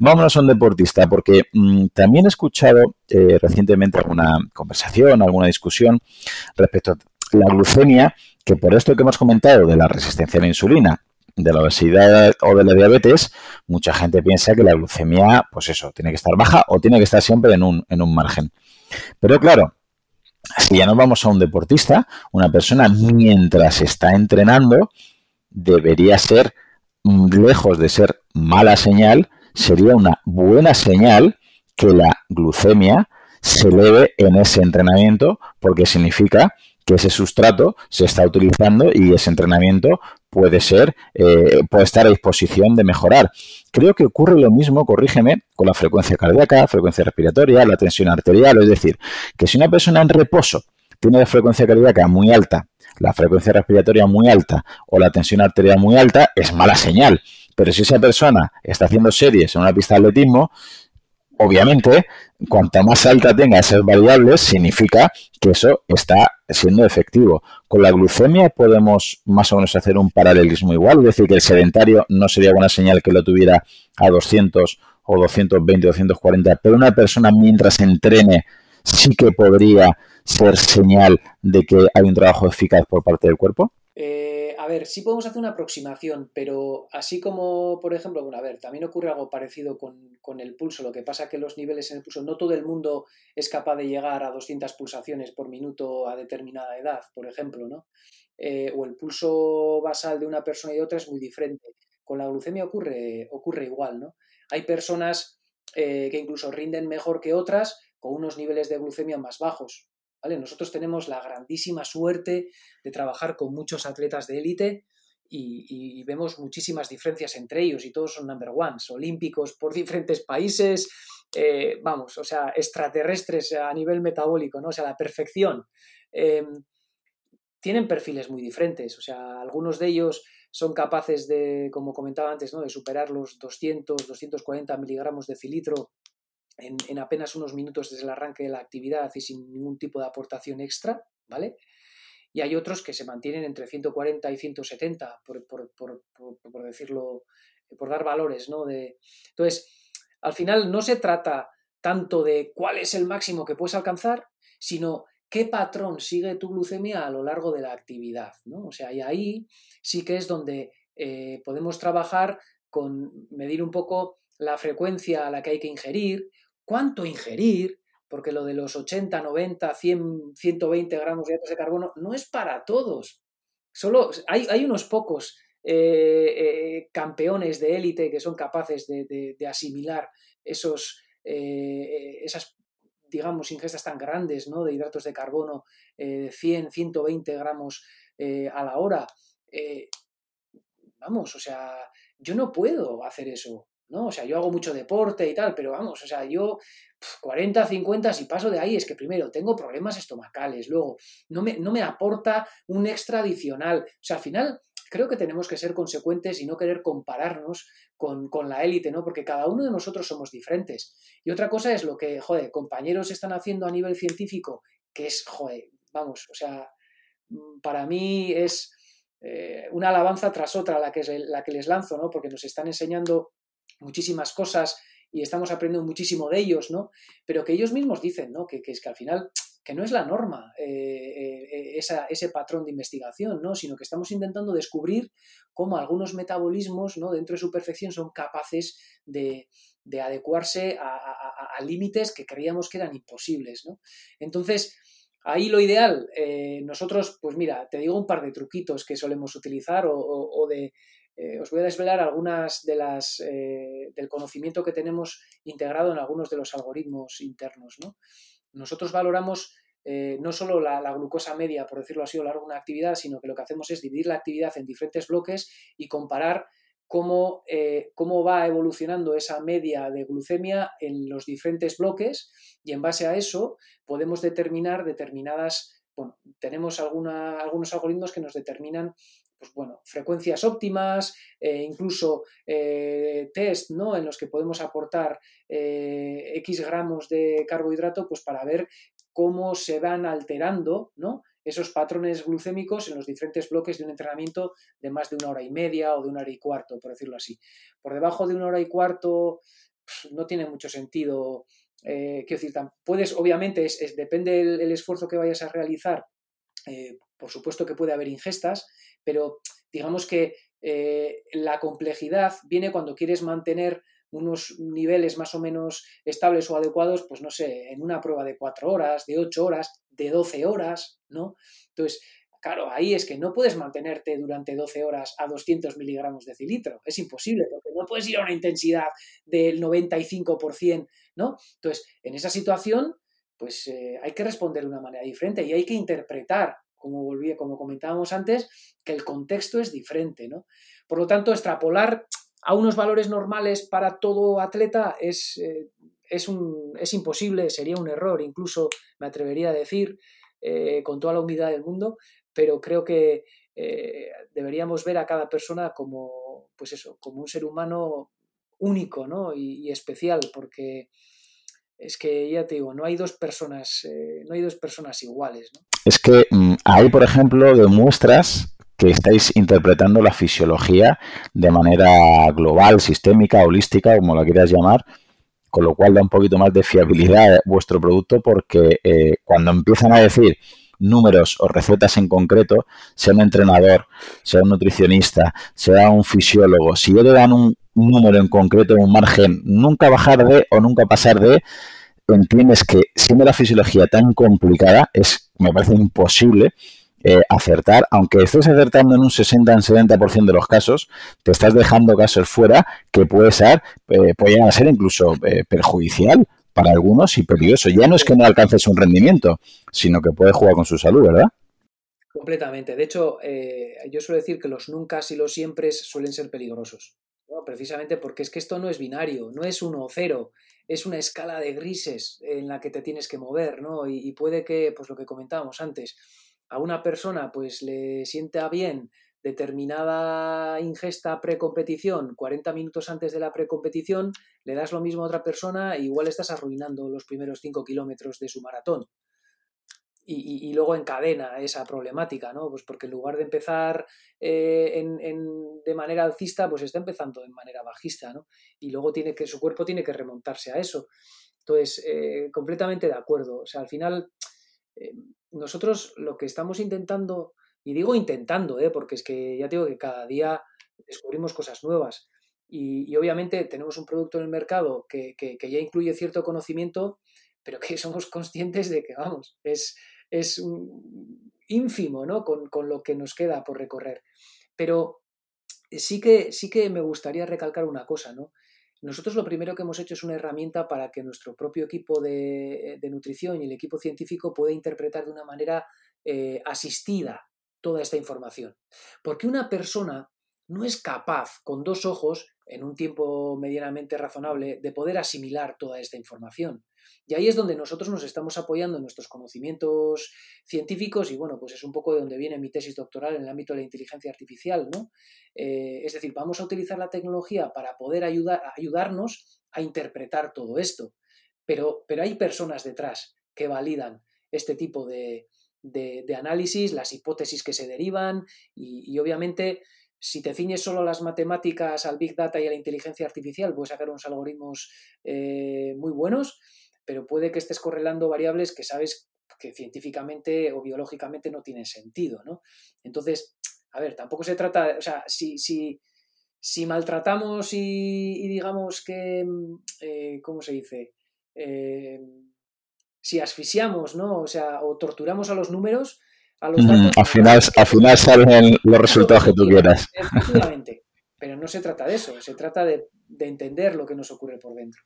[SPEAKER 2] Vámonos a un deportista porque mm, también he escuchado eh, recientemente alguna conversación, alguna discusión respecto a la glucemia, que por esto que hemos comentado de la resistencia a la insulina de la obesidad o de la diabetes, mucha gente piensa que la glucemia, pues eso, tiene que estar baja o tiene que estar siempre en un, en un margen. Pero claro, si ya nos vamos a un deportista, una persona mientras está entrenando, debería ser, lejos de ser mala señal, sería una buena señal que la glucemia se eleve en ese entrenamiento porque significa que ese sustrato se está utilizando y ese entrenamiento puede ser, eh, puede estar a disposición de mejorar. Creo que ocurre lo mismo, corrígeme, con la frecuencia cardíaca, frecuencia respiratoria, la tensión arterial, es decir, que si una persona en reposo tiene la frecuencia cardíaca muy alta, la frecuencia respiratoria muy alta o la tensión arterial muy alta, es mala señal. Pero si esa persona está haciendo series en una pista de atletismo, obviamente, cuanto más alta tenga esas variables, significa que eso está siendo efectivo. Con la glucemia podemos más o menos hacer un paralelismo igual, es decir, que el sedentario no sería buena señal que lo tuviera a 200 o 220, 240, pero una persona mientras entrene sí que podría ser señal de que hay un trabajo eficaz por parte del cuerpo.
[SPEAKER 3] Eh, ver, sí podemos hacer una aproximación, pero así como, por ejemplo, bueno, a ver, también ocurre algo parecido con, el pulso. Lo que pasa que los niveles en el pulso, no todo el mundo es capaz de llegar a 200 pulsaciones por minuto a determinada edad, por ejemplo, ¿no? Eh, o el pulso basal de una persona y de otra es muy diferente. Con la glucemia ocurre, ocurre igual, ¿no? Hay personas eh, que incluso rinden mejor que otras con unos niveles de glucemia más bajos. Nosotros tenemos la grandísima suerte de trabajar con muchos atletas de élite y, vemos muchísimas diferencias entre ellos y todos son number ones, olímpicos por (laughs) diferentes países, eh, vamos, o sea, extraterrestres a nivel metabólico, ¿no? O sea, la perfección. Em, tienen perfiles muy diferentes, o sea, algunos de ellos son capaces de, como comentaba antes, ¿no? de superar los 200, 240 miligramos de cilitro en, apenas unos minutos desde el arranque de la actividad y sin ningún tipo de aportación extra, ¿vale? Y hay otros que se mantienen entre 140 y 170, por, por, decirlo, por dar valores, ¿no? De, entonces, al final no se trata tanto de cuál es el máximo que puedes alcanzar, sino qué patrón sigue tu glucemia a lo largo de la actividad, ¿no? O sea, y ahí sí que es donde eh, podemos trabajar con medir un poco la frecuencia a la que hay que ingerir, cuánto ingerir, porque lo de los 80, 90, 100, 120 gramos de hidratos de carbono no es para todos. Solo hay, unos pocos eh, eh, campeones de élite que son capaces de, asimilar esos, eh, esas, digamos, ingestas tan grandes ¿no? de hidratos de carbono, 100, 120 gramos a la hora. vamos, o sea, yo no puedo hacer eso. ¿No? O sea, yo hago mucho deporte y tal, pero vamos, o sea, yo 40, 50, si paso de ahí es que primero tengo problemas estomacales, luego no me, no me aporta un extra adicional. O sea, al final creo que tenemos que ser consecuentes y no querer compararnos con, la élite, ¿no? Porque cada uno de nosotros somos diferentes. Y otra cosa es lo que, joder, compañeros están haciendo a nivel científico, que es, joder, vamos, o sea, mm, para mí es eh, una alabanza tras otra la que, la que les lanzo, ¿no? Porque nos están enseñando muchísimas cosas y estamos aprendiendo muchísimo de ellos, ¿no? Pero que ellos mismos dicen, ¿no? Que, es que al final que no es la norma eh, eh, ese patrón de investigación, ¿no? sino que estamos intentando descubrir cómo algunos metabolismos ¿no? dentro de su perfección son capaces de, adecuarse a, límites que creíamos que eran imposibles. ¿no? Entonces, ahí lo ideal, eh, nosotros, pues mira, te digo un par de truquitos que solemos utilizar o de eh, os voy a desvelar algunas de las eh, del conocimiento que tenemos integrado en algunos de los algoritmos internos. Nosotros valoramos eh, no solo la, glucosa media, por decirlo así, a lo largo de una actividad, sino que lo que hacemos es dividir la actividad en diferentes bloques y comparar cómo, cómo va evolucionando esa media de glucemia en los diferentes bloques y en base a eso podemos determinar determinadas, bueno, tenemos algunos algoritmos que nos determinan pues bueno, frecuencias óptimas, eh, incluso eh, test ¿no? en los que podemos aportar eh, X gramos de carbohidrato pues para ver cómo se van alterando ¿no? esos patrones glucémicos en los diferentes bloques de un entrenamiento de más de una hora y media o de una hora y cuarto, por decirlo así. Por debajo de una hora y cuarto no tiene mucho sentido. quiero decir, puedes, obviamente, es, depende del esfuerzo que vayas a realizar, por supuesto que puede haber ingestas, pero digamos que eh, la complejidad viene cuando quieres mantener unos niveles más o menos estables o adecuados, pues no sé, en una prueba de 4 horas, de 8 horas, de 12 horas, ¿no? Entonces, claro, ahí es que no puedes mantenerte durante 12 horas a 200 miligramos de cilitro, es imposible, porque no puedes ir a una intensidad del 95%, ¿no? Entonces, en esa situación, pues eh, hay que responder de una manera diferente y hay que interpretar como, como comentábamos antes, que el contexto es diferente. ¿no? Por lo tanto, extrapolar a unos valores normales para todo atleta es, eh, es, un, es, imposible, sería un error, incluso me atrevería a decir, eh, con toda la humildad del mundo, pero creo que eh, deberíamos ver a cada persona como, pues eso, como un ser humano único ¿no? y, y especial, porque es que ya te digo, no hay dos personas, eh, no hay dos personas iguales. ¿no?
[SPEAKER 2] Es que mm, ahí, por ejemplo, demuestras que estáis interpretando la fisiología de manera global, sistémica, holística, como la quieras llamar, con lo cual da un poquito más de fiabilidad a vuestro producto porque eh, cuando empiezan a decir números o recetas en concreto, sea un entrenador, sea un nutricionista, sea un fisiólogo, si yo te dan un número en concreto, un margen, nunca bajar de o nunca pasar de, entiendes que siendo la fisiología tan complicada, es, me parece imposible eh, acertar, aunque estés acertando en un 60 en 70% de los casos, te estás dejando casos fuera que puede ser, eh, ser incluso eh, perjudicial para algunos y peligroso. Ya no es que no alcances un rendimiento, sino que puedes jugar con su salud, ¿verdad?
[SPEAKER 3] Completamente. De hecho, yo suelo decir que los nunca y los siempre suelen ser peligrosos. Precisamente porque es que esto no es binario, no es uno o cero, es una escala de grises en la que te tienes que mover, ¿no? Y, puede que, pues lo que comentábamos antes, a una persona pues le sienta bien determinada ingesta precompetición 40 minutos antes de la precompetición, le das lo mismo a otra persona e igual estás arruinando los primeros 5 kilómetros de su maratón. Y, luego encadena esa problemática, ¿no? Pues porque en lugar de empezar eh, de manera alcista, pues está empezando de manera bajista, ¿no? Y luego tiene que, su cuerpo tiene que remontarse a eso. Entonces, eh, completamente de acuerdo. O sea, al final, eh, nosotros lo que estamos intentando, y digo intentando, ¿eh? porque es que ya digo que cada día descubrimos cosas nuevas. Y, obviamente tenemos un producto en el mercado que, ya incluye cierto conocimiento, pero que (laughs) somos conscientes de que, vamos, es, es ínfimo ¿no? con, con, lo que nos queda por recorrer. Pero sí que, sí que me gustaría recalcar una cosa, ¿no? Nosotros lo primero que hemos hecho es una herramienta para que nuestro propio equipo de, nutrición y el equipo científico pueda interpretar de una manera eh, asistida toda esta información. Porque una persona no es capaz, con dos ojos, en un tiempo medianamente razonable, de poder asimilar toda esta información. Y ahí es donde nosotros nos estamos apoyando en nuestros conocimientos científicos y bueno, pues es un poco de donde viene mi tesis doctoral en el ámbito de la inteligencia artificial, ¿no? Eh, es decir, vamos a utilizar la tecnología para poder ayudar, ayudarnos a interpretar todo esto. Pero, pero hay personas detrás que validan este tipo de, análisis, las hipótesis que se derivan y, obviamente si te ciñes solo a las matemáticas, al Big Data y a la inteligencia artificial, puedes sacar unos algoritmos eh, muy buenos, pero puede que estés correlando variables que sabes que científicamente o biológicamente no tienen sentido, ¿no? Entonces, a ver, tampoco se trata, o sea, si, si, si maltratamos y, digamos que, eh, ¿cómo se dice? Eh, si asfixiamos, ¿no? O sea, o torturamos a los números, a los datos,
[SPEAKER 2] al, final, al final salen los resultados que tú quieras.
[SPEAKER 3] Efectivamente, pero no se trata de eso, se trata de entender lo que nos ocurre por dentro.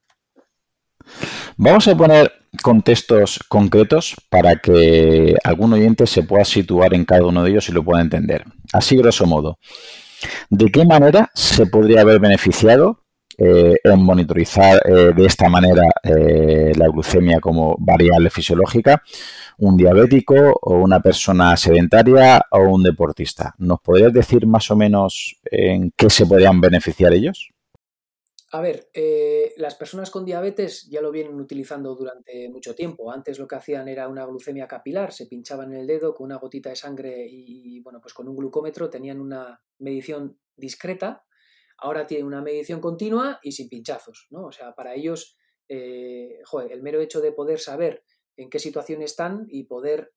[SPEAKER 2] Vamos a poner contextos concretos para que algún oyente se pueda situar en cada uno de ellos y lo pueda entender. Así, grosso modo, ¿de qué manera se podría haber beneficiado eh, en monitorizar eh, de esta manera eh, la glucemia como variable fisiológica un diabético o una persona sedentaria o un deportista? ¿Nos podrías decir más o menos en qué se podrían beneficiar ellos?
[SPEAKER 3] A ver, eh, las personas con diabetes ya lo vienen utilizando durante mucho tiempo. Antes lo que hacían era una glucemia capilar, se pinchaban en el dedo con una gotita de sangre y, bueno, pues con un glucómetro tenían una medición discreta. Ahora tienen una medición continua y sin pinchazos, ¿no? O sea, para ellos, eh, joder, el mero hecho de poder saber en qué situación están y poder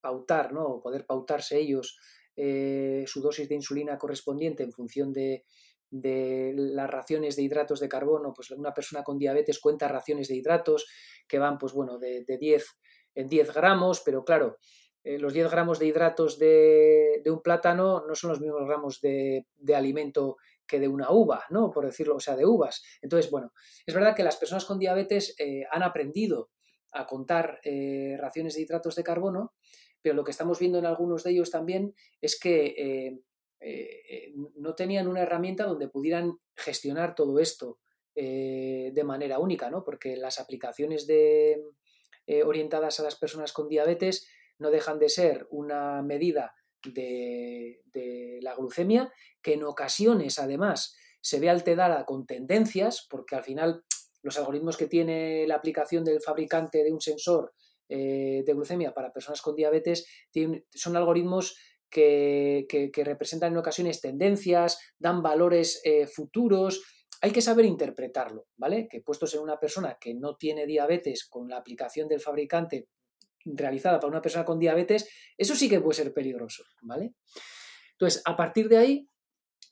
[SPEAKER 3] pautar, ¿no? poder pautarse ellos eh, su dosis de insulina correspondiente en función de de las raciones de hidratos de carbono, pues una persona con diabetes cuenta raciones de hidratos que van, pues bueno, de, 10 en 10 gramos, pero claro, eh, los 10 gramos de hidratos de, un plátano no son los mismos gramos de, alimento que de una uva, ¿no? Por decirlo, o sea, de uvas. Entonces, bueno, es verdad que las personas con diabetes eh, han aprendido a contar eh, raciones de hidratos de carbono, pero lo que estamos viendo en algunos de ellos también es que eh, eh, no tenían una herramienta donde pudieran gestionar todo esto eh, de manera única, ¿no? Porque las aplicaciones de, orientadas a las personas con diabetes no dejan de ser una medida de, la glucemia que en ocasiones además se ve alterada con tendencias, porque al final los algoritmos que tiene la aplicación del fabricante de un sensor de glucemia para personas con diabetes son algoritmos que, representan en ocasiones tendencias, dan valores futuros, hay que saber interpretarlo, ¿vale? Que puestos en una persona que no tiene diabetes con la aplicación del fabricante realizada para una persona con diabetes, eso sí que puede ser peligroso, ¿vale? Entonces, a partir de ahí,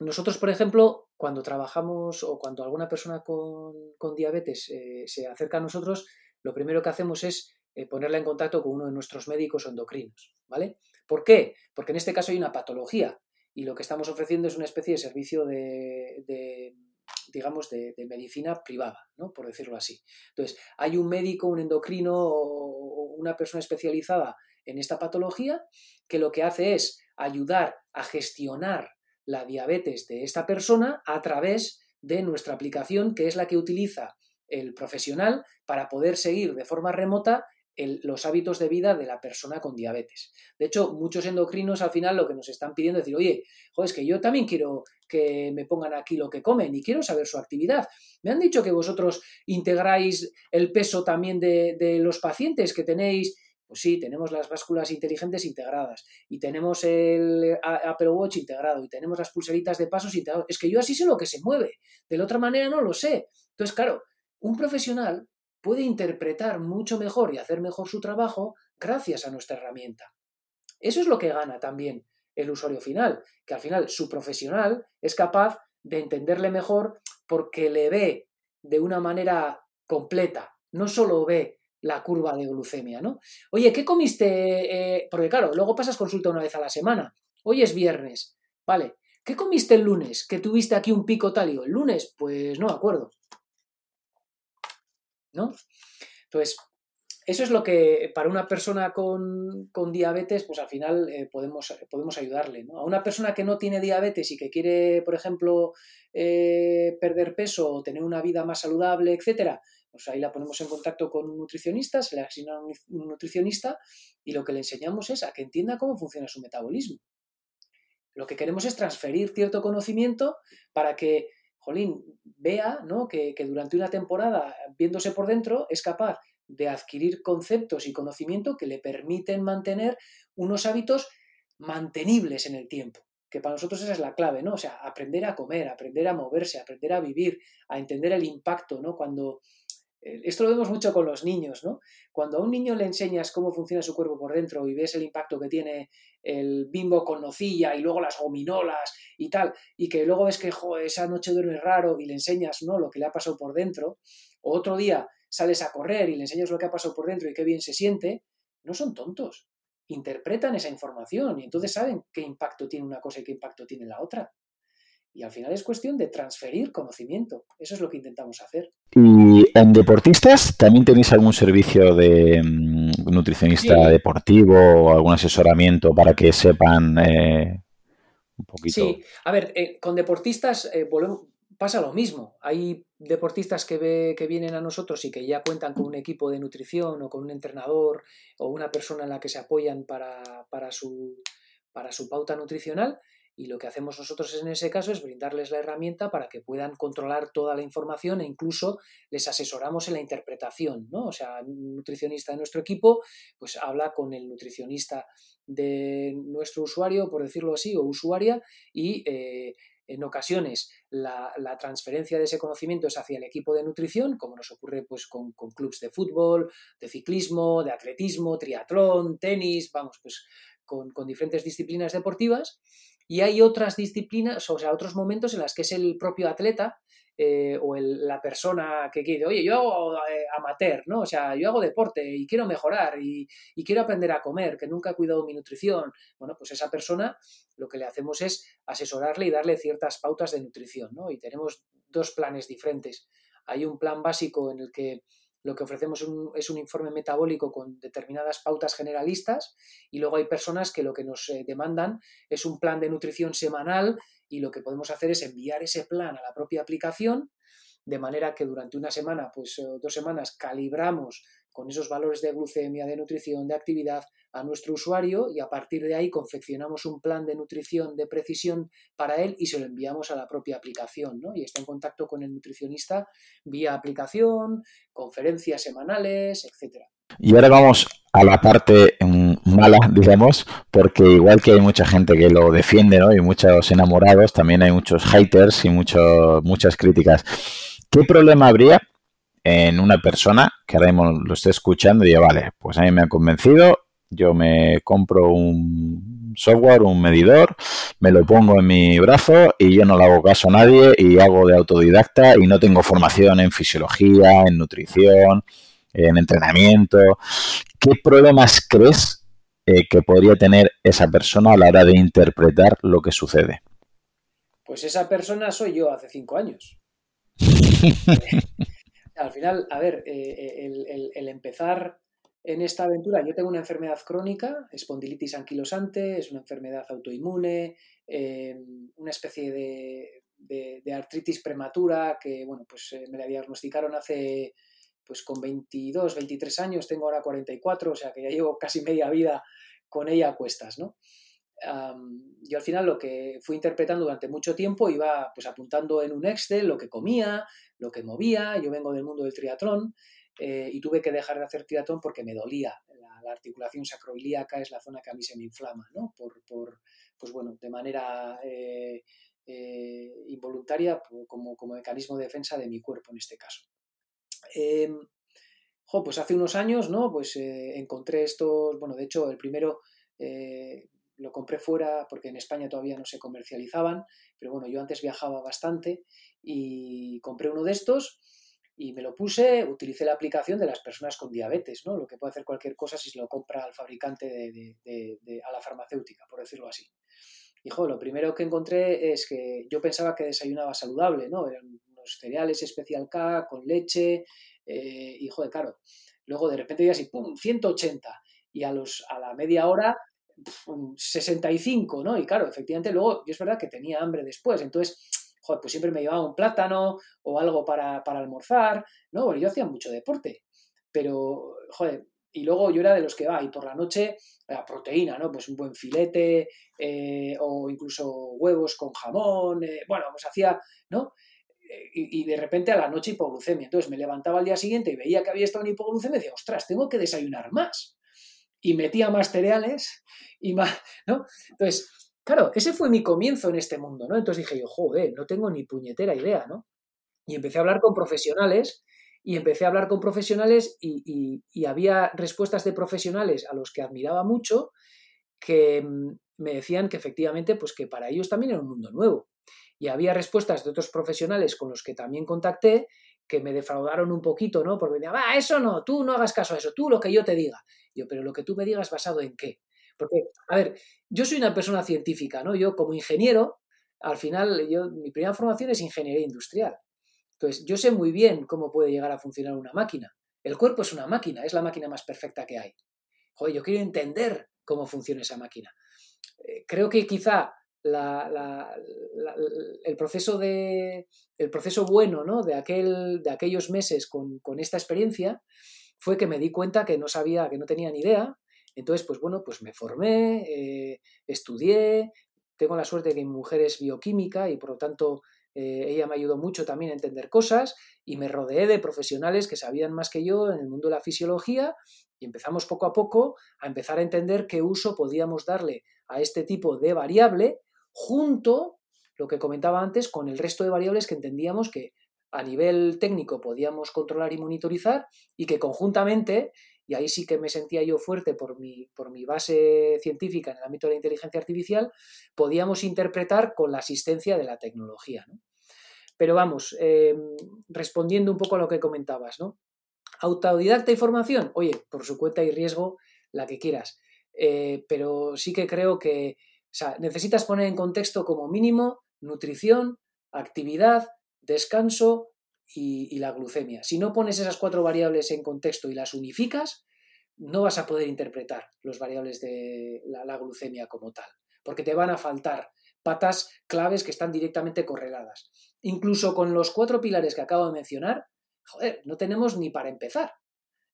[SPEAKER 3] nosotros, por ejemplo, cuando trabajamos o cuando alguna persona con, diabetes eh, se acerca a nosotros, lo primero que hacemos es eh, ponerla en contacto con uno de nuestros médicos endocrinos, ¿vale? ¿Por qué? Porque en este caso hay una patología y lo que estamos ofreciendo es una especie de servicio de digamos, de, medicina privada, ¿no? por decirlo así. Entonces, hay un médico, un endocrino o una persona especializada en esta patología que lo que hace es ayudar a gestionar la diabetes de esta persona a través de nuestra aplicación, que es la que utiliza el profesional para poder seguir de forma remota los hábitos de vida de la persona con diabetes. De hecho, muchos endocrinos al final lo que nos están pidiendo es decir, oye, joder, es que yo también quiero que me pongan aquí lo que comen y quiero saber su actividad. Me han dicho que vosotros integráis el peso también de, los pacientes que tenéis. Pues sí, tenemos las básculas inteligentes integradas y tenemos el Apple Watch integrado y tenemos las pulseritas de pasos integrados. Es que yo así sé lo que se mueve, de la otra manera no lo sé. Entonces, claro, un profesional puede interpretar mucho mejor y hacer mejor su trabajo gracias a nuestra herramienta. Eso es lo que gana también el usuario final, que al final su profesional es capaz de entenderle mejor porque le ve de una manera completa, no solo ve la curva de glucemia, ¿no? Oye, ¿qué comiste? Eh, porque claro, luego pasas consulta una vez a la semana. Hoy es viernes, ¿vale? ¿Qué comiste el lunes? Que tuviste aquí un pico tal y el lunes, pues no me acuerdo. ¿No? Entonces, eso es lo que para una persona con, diabetes, pues al final eh, podemos, podemos ayudarle. A una persona que no tiene diabetes y que quiere, por ejemplo, eh, perder peso o tener una vida más saludable, etcétera, pues ahí la ponemos en contacto con un nutricionista, se le asigna un nutricionista y lo que le enseñamos es a que entienda cómo funciona su metabolismo. Lo que queremos es transferir cierto conocimiento para que Jolín, vea ¿no? que, durante una temporada, viéndose por dentro, es capaz de adquirir conceptos y conocimiento que le permiten mantener unos hábitos mantenibles en el tiempo, que para nosotros esa es la clave, ¿no? O sea, aprender a comer, aprender a moverse, aprender a vivir, a entender el impacto, ¿no? Cuando, eh, esto lo vemos mucho con los niños, ¿no? Cuando a un niño le enseñas cómo funciona su cuerpo por dentro y ves el impacto que tiene el bimbo con nocilla y luego las gominolas y tal, y que luego ves que esa noche duerme raro y le enseñas ¿no? lo que le ha pasado por dentro, o otro día sales a correr y le enseñas lo que ha pasado por dentro y qué bien se siente, no son tontos. Interpretan esa información y entonces saben qué impacto tiene una cosa y qué impacto tiene la otra. Y al final es cuestión de transferir conocimiento. Eso es lo que intentamos hacer.
[SPEAKER 2] ¿Y en deportistas también tenéis algún servicio de mm, nutricionista deportivo o algún asesoramiento para que sepan eh, un poquito?
[SPEAKER 3] Sí, a ver, eh, con deportistas eh, pasa lo mismo. Hay deportistas que, ve, que vienen a nosotros y que ya cuentan con un equipo de nutrición o con un entrenador o una persona en la que se apoyan para, para, su, para su pauta nutricional y lo que hacemos nosotros en ese caso es brindarles la herramienta para que puedan controlar toda la información e incluso les asesoramos en la interpretación, ¿no? O sea, un nutricionista de nuestro equipo pues habla con el nutricionista de nuestro usuario, por decirlo así, o usuaria y eh, en ocasiones la, transferencia de ese conocimiento es hacia el equipo de nutrición, como nos ocurre pues, con, con clubes de fútbol, de ciclismo, de atletismo, triatlón, tenis, vamos, pues con, con diferentes disciplinas deportivas y hay otras disciplinas, o sea, otros momentos en las que es el propio atleta eh, o la persona que quiere, oye, yo hago eh, amateur, ¿no? O sea, yo hago deporte y quiero mejorar y, quiero aprender a comer, que nunca he cuidado mi nutrición. Bueno, pues esa persona lo que le hacemos es asesorarle y darle ciertas pautas de nutrición, ¿no? Y tenemos dos planes diferentes. Hay un plan básico en el que lo que ofrecemos es un informe metabólico con determinadas pautas generalistas y luego hay personas que lo que nos eh, demandan es un plan de nutrición semanal y lo que podemos hacer es enviar ese plan a la propia aplicación de manera que durante una semana, pues dos semanas, calibramos con esos valores de glucemia, de nutrición, de actividad a nuestro usuario y a partir de ahí confeccionamos un plan de nutrición de precisión para él y se lo enviamos a la propia aplicación, ¿no? Y está en contacto con el nutricionista vía aplicación, conferencias semanales, etcétera.
[SPEAKER 2] Y ahora vamos a la parte mm, mala, digamos, porque igual que hay mucha gente que lo defiende, ¿no? Y muchos enamorados, también hay muchos haters y mucho, muchas críticas. ¿Qué problema habría en una persona que ahora mismo lo esté escuchando y diga, vale, pues a mí me ha convencido, yo me compro un software, un medidor, me lo pongo en mi brazo y yo no le hago caso a nadie y hago de autodidacta y no tengo formación en fisiología, en nutrición, en entrenamiento. ¿Qué problemas crees eh, que podría tener esa persona a la hora de interpretar lo que sucede?
[SPEAKER 3] Pues esa persona soy yo hace cinco años. (laughs) al final, a ver, eh, eh, el, empezar en esta aventura, yo tengo una enfermedad crónica, espondilitis anquilosante, es una enfermedad autoinmune, em, una especie de, artritis prematura que, bueno, pues eh, me la diagnosticaron hace, pues con 22, 23 años, tengo ahora 44, o sea que ya llevo casi media vida con ella a cuestas, ¿no? Yo al final lo que fui interpretando durante mucho tiempo iba pues apuntando en un Excel lo que comía, lo que movía, yo vengo del mundo del triatlón eh, y tuve que dejar de hacer triatlón porque me dolía, la, articulación sacroiliaca es la zona que a mí se me inflama, ¿no? Por, pues bueno, de manera eh, eh, involuntaria como, como, mecanismo de defensa de mi cuerpo en este caso. Em, pues hace unos años, ¿no? Pues encontré estos, bueno, de hecho el primero lo compré fuera porque en España todavía no se comercializaban, pero bueno, yo antes viajaba bastante y compré uno de estos y me lo puse, utilicé la aplicación de las personas con diabetes, ¿no? Lo que puede hacer cualquier cosa si se lo compra al fabricante de, a la farmacéutica, por decirlo así. Y lo primero que encontré es que yo pensaba que desayunaba saludable, ¿no? Eran unos cereales especial K con leche, eh, y joder, claro. Luego de repente ya así, ¡pum! 180. Y a, los, a la media hora 65, ¿no? Y claro, efectivamente luego yo es verdad que tenía hambre después, entonces, joder, pues siempre me llevaba un plátano o algo para, almorzar, ¿no? Bueno, yo hacía mucho deporte, pero, joder, y luego yo era de los que va, y por la noche, la proteína, ¿no? Pues un buen filete eh, o incluso huevos con jamón, eh, bueno, pues hacía, ¿no? Y, y, de repente a la noche hipoglucemia. Entonces me levantaba al día siguiente y veía que había estado en hipoglucemia y decía, ostras, tengo que desayunar más y metía más cereales y más, ¿no? Entonces, claro, ese fue mi comienzo en este mundo, ¿no? Entonces dije yo, joder, no tengo ni puñetera idea, ¿no? Y empecé a hablar con profesionales y empecé a hablar con profesionales y, había respuestas de profesionales a los que admiraba mucho que mm, me decían que efectivamente, pues que para ellos también era un mundo nuevo. Y había respuestas de otros profesionales con los que también contacté que me defraudaron un poquito, ¿no? Porque me decían, ah, eso no, tú no hagas caso a eso, tú lo que yo te diga. Yo, pero lo que tú me digas basado en qué? Porque, a ver, yo soy una persona científica, ¿no? Yo como ingeniero, al final, yo, mi primera formación es ingeniería industrial. Entonces, yo sé muy bien cómo puede llegar a funcionar una máquina. El cuerpo es una máquina, es la máquina más perfecta que hay. Joder, yo quiero entender cómo funciona esa máquina. Eh, creo que quizá el, proceso de, el proceso bueno ¿no? de, aquel, de aquellos meses con, esta experiencia fue que me di cuenta que no sabía, que no tenía ni idea. Entonces, pues bueno, pues me formé, eh, estudié, tengo la suerte de que mi mujer es bioquímica y por lo tanto eh, ella me ayudó mucho también a entender cosas y me rodeé de profesionales que sabían más que yo en el mundo de la fisiología y empezamos poco a poco a empezar a entender qué uso podíamos darle a este tipo de variable junto, lo que comentaba antes, con el resto de variables que entendíamos que a nivel técnico podíamos controlar y monitorizar y que conjuntamente, y ahí sí que me sentía yo fuerte por mi, por mi base científica en el ámbito de la inteligencia artificial, podíamos interpretar con la asistencia de la tecnología. Pero vamos, eh, respondiendo un poco a lo que comentabas, ¿no? Autodidacta y formación, oye, por su cuenta y riesgo, la que quieras. Eh, pero sí que creo que o sea, necesitas poner en contexto como mínimo nutrición, actividad, descanso y, la glucemia. Si no pones esas cuatro variables en contexto y las unificas, no vas a poder interpretar los variables de la, glucemia como tal, porque te van a faltar patas claves que están directamente correladas. Incluso con los cuatro pilares que acabo de mencionar, joder, no tenemos ni para empezar.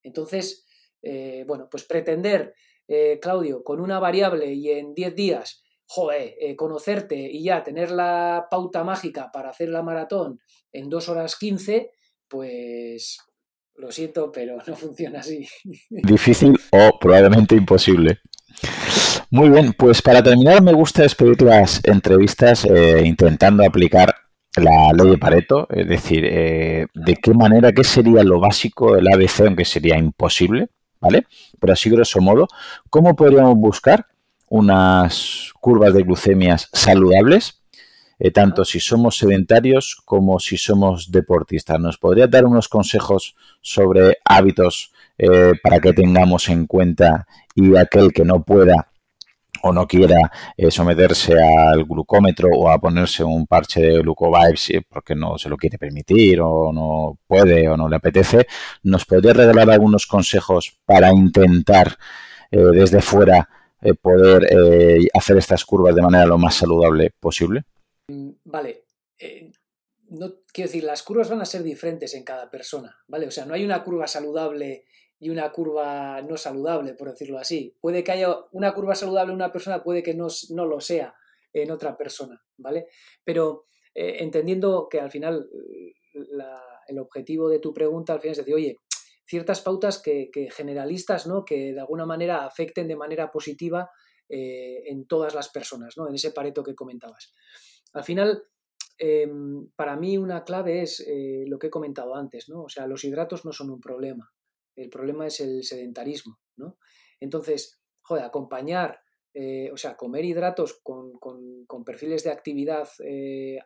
[SPEAKER 3] Entonces, eh, bueno, pues pretender, eh, Claudio, con una variable y en 10 días, joder, conocerte y ya tener la pauta mágica para hacer la maratón en 2 horas 15, pues lo siento, pero (laughs) no funciona así.
[SPEAKER 2] Difícil o probablemente imposible. Muy bien, pues para terminar me gusta despedir las entrevistas eh, intentando aplicar la ley de Pareto, es decir, eh, de qué manera, qué sería lo básico del ABC, aunque sería imposible, ¿vale? Pero así grosso modo, ¿cómo podríamos buscar unas curvas de glucemias saludables? Eh, tanto si somos sedentarios como si somos deportistas. ¿Nos podría dar unos consejos sobre hábitos para que tengamos en cuenta y aquel que no pueda o no quiera eh, someterse al glucómetro o a ponerse un parche de glucovibes porque no se lo quiere permitir o no puede o no le apetece, ¿nos podría regalar algunos consejos para intentar eh, desde fuera eh, poder hacer estas curvas de manera lo más saludable posible?
[SPEAKER 3] Mm, vale. no, quiero decir, las curvas van a ser diferentes en cada persona, ¿vale? O sea, no hay una curva saludable y una curva no saludable, por decirlo así. Puede que haya una curva saludable en una persona, puede que no, no lo sea en otra persona, ¿vale? Pero eh, entendiendo que al final el objetivo de tu pregunta al final es decir, oye, ciertas pautas que, generalistas, ¿no? Que de alguna manera afecten de manera positiva eh, en todas las personas, ¿no? En ese pareto que comentabas. Al final, em, para mí una clave es eh, lo que he comentado antes, ¿no? O sea, los hidratos no son un problema. El problema es el sedentarismo, ¿no? Entonces, joder, acompañar, eh, o sea, comer hidratos con, perfiles de actividad eh,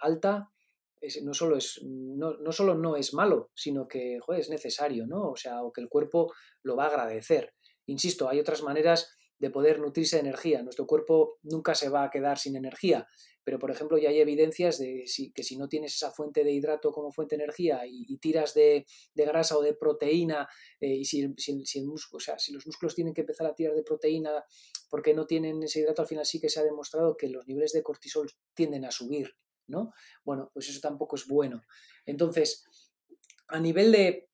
[SPEAKER 3] no, solo es, no, no, solo no es malo, sino que, es necesario, ¿no? O sea, o que el cuerpo lo va a agradecer. Insisto, hay otras maneras de poder nutrirse de energía. Nuestro cuerpo nunca se va a quedar sin energía, pero por ejemplo ya hay evidencias de que si no tienes esa fuente de hidrato como fuente de energía y, tiras de, grasa o de proteína, eh, y si, si, el músculo, o sea, si los músculos tienen que empezar a tirar de proteína porque no tienen ese hidrato, al final sí que se ha demostrado que los niveles de cortisol tienden a subir, ¿no? Bueno, pues eso tampoco es bueno. Entonces, a nivel de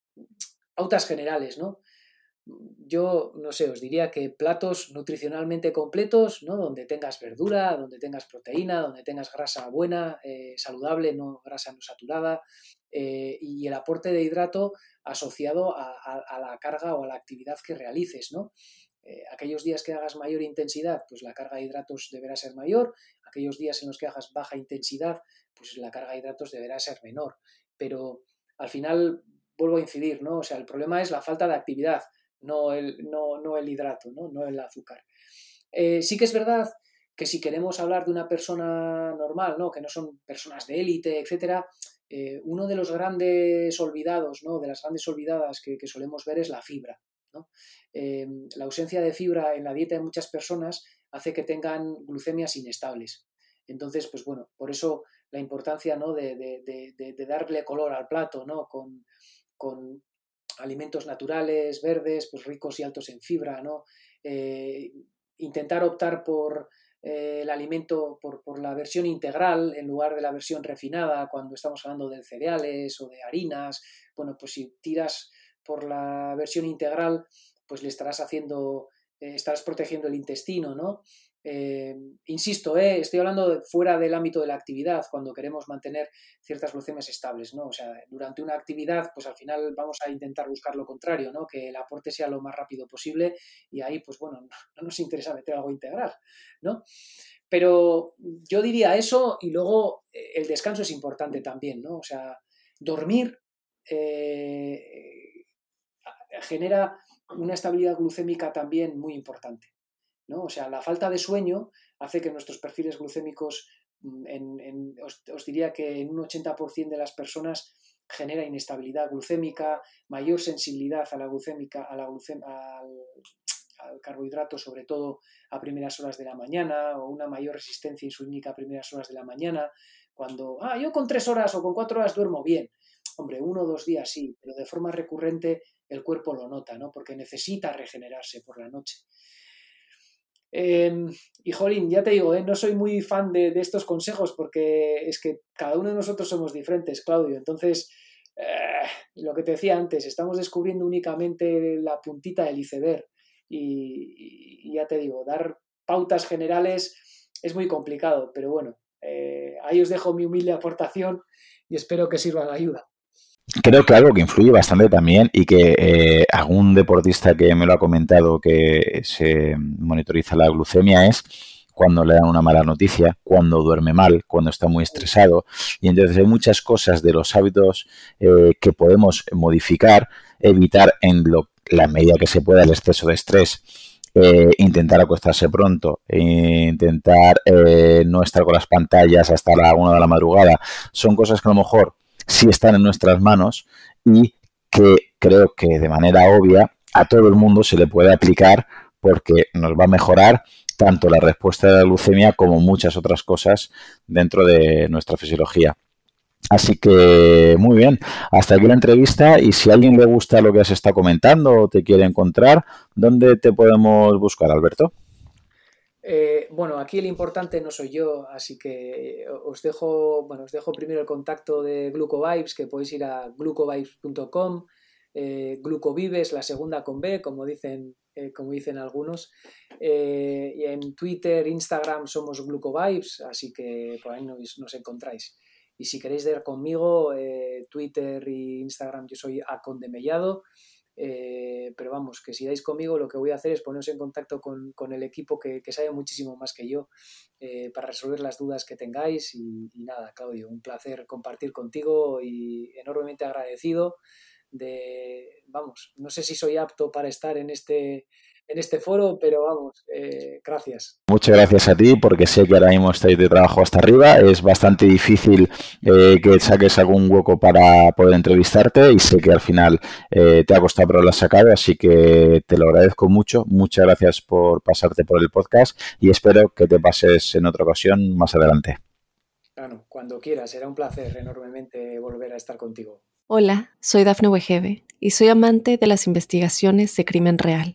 [SPEAKER 3] pautas generales, ¿no? yo no sé, os diría que platos nutricionalmente completos, ¿no? Donde tengas verdura, donde tengas proteína, donde tengas grasa buena, eh, saludable, no grasa no saturada, eh, y el aporte de hidrato asociado a, la carga o a la actividad que realices, ¿no? Eh, aquellos días que hagas mayor intensidad, pues la carga de hidratos deberá ser mayor, aquellos días en los que hagas baja intensidad, pues la carga de hidratos deberá ser menor. Pero al final vuelvo a incidir, ¿no? O sea, el problema es la falta de actividad no el, no, no el hidrato, ¿no? no el azúcar. Eh, sí que es verdad que si queremos hablar de una persona normal, ¿no? que no son personas de élite, etcétera, eh, uno de los grandes olvidados, ¿no? de las grandes olvidadas que, solemos ver es la fibra. Eh, la ausencia de fibra en la dieta de muchas personas hace que tengan glucemias inestables. Entonces, pues bueno, por eso la importancia ¿no? de, de, darle color al plato, ¿no? Con, con, alimentos naturales, verdes, pues ricos y altos en fibra, ¿no? Eh, intentar optar por eh, el alimento, por, la versión integral en lugar de la versión refinada cuando estamos hablando de cereales o de harinas. Bueno, pues si tiras por la versión integral, pues le estarás haciendo, eh, estarás protegiendo el intestino, ¿no? Eh, insisto, eh, estoy hablando fuera del ámbito de la actividad, cuando queremos mantener ciertas glucemias estables, ¿no? O sea, durante una actividad, pues al final vamos a intentar buscar lo contrario, ¿no? Que el aporte sea lo más rápido posible y ahí, pues bueno, (laughs) no, nos interesa meter algo integral, ¿no? Pero yo diría eso y luego eh, el descanso es importante también, ¿no? O sea, dormir genera una estabilidad glucémica también muy importante. O sea, la falta de sueño hace que nuestros perfiles glucémicos, mm, os, diría que en un 80% de las personas genera inestabilidad glucémica, mayor sensibilidad a la glucémica, a la al, carbohidrato, sobre todo a primeras horas de la mañana, o una mayor resistencia insulínica a primeras horas de la mañana, cuando, ah, yo con tres horas o con cuatro horas duermo bien. Hombre, uno o dos días sí, pero de forma recurrente el cuerpo lo nota, ¿no? Porque necesita regenerarse por la noche. Em, y Jolín, ya te digo, eh, no soy muy fan de, estos consejos porque es que cada uno de nosotros somos diferentes, Claudio. Entonces, eh, lo que te decía antes, estamos descubriendo únicamente la puntita del iceberg y, ya te digo, dar pautas generales es muy complicado, pero bueno, eh, ahí os dejo mi humilde aportación y espero que sirva de ayuda.
[SPEAKER 2] Creo que algo que influye bastante también y que eh, algún deportista que me lo ha comentado que se monitoriza la glucemia es cuando le dan una mala noticia, cuando duerme mal, cuando está muy estresado. Y entonces hay muchas cosas de los hábitos eh, que podemos modificar, evitar en lo, la medida que se pueda el exceso de estrés. Eh, intentar acostarse pronto, intentar eh, no estar con las pantallas hasta la una de la madrugada, son cosas que a lo mejor sí están en nuestras manos y que creo que de manera obvia a todo el mundo se le puede aplicar porque nos va a mejorar tanto la respuesta de la glucemia como muchas otras cosas dentro de nuestra fisiología. Así que muy bien, hasta aquí la entrevista y si a alguien le gusta lo que has estado comentando o te quiere encontrar, ¿dónde te podemos buscar, Alberto?
[SPEAKER 3] Eh, bueno, aquí el importante no soy yo, así que os dejo, bueno, os dejo primero el contacto de Glucovibes, que podéis ir a glucovibes.com, eh, Glucovives, la segunda con B, como dicen eh, como dicen algunos. Eh, y en Twitter, Instagram somos Glucovibes, así que por ahí nos, encontráis. Y si queréis ver conmigo, eh, Twitter e Instagram, yo soy Acondemellado. Eh, pero vamos, que si dais conmigo, lo que voy a hacer es poneros en contacto con, con el equipo que, sabe muchísimo más que yo para resolver las dudas que tengáis. Y, y, nada, Claudio, un placer compartir contigo y enormemente agradecido de, vamos, no sé si soy apto para estar en este, en este foro, pero vamos, eh, gracias.
[SPEAKER 2] Muchas gracias a ti, porque sé que ahora mismo estáis de trabajo hasta arriba. Es bastante difícil eh, que saques algún hueco para poder entrevistarte y sé que al final eh, te ha costado, pero lo has sacado, así que te lo agradezco mucho. Muchas gracias por pasarte por el podcast y espero que te pases en otra ocasión más adelante.
[SPEAKER 3] Claro, cuando quieras, será un placer enormemente volver a estar contigo.
[SPEAKER 1] Hola, soy Dafne Wegebe y soy amante de las investigaciones de crimen real.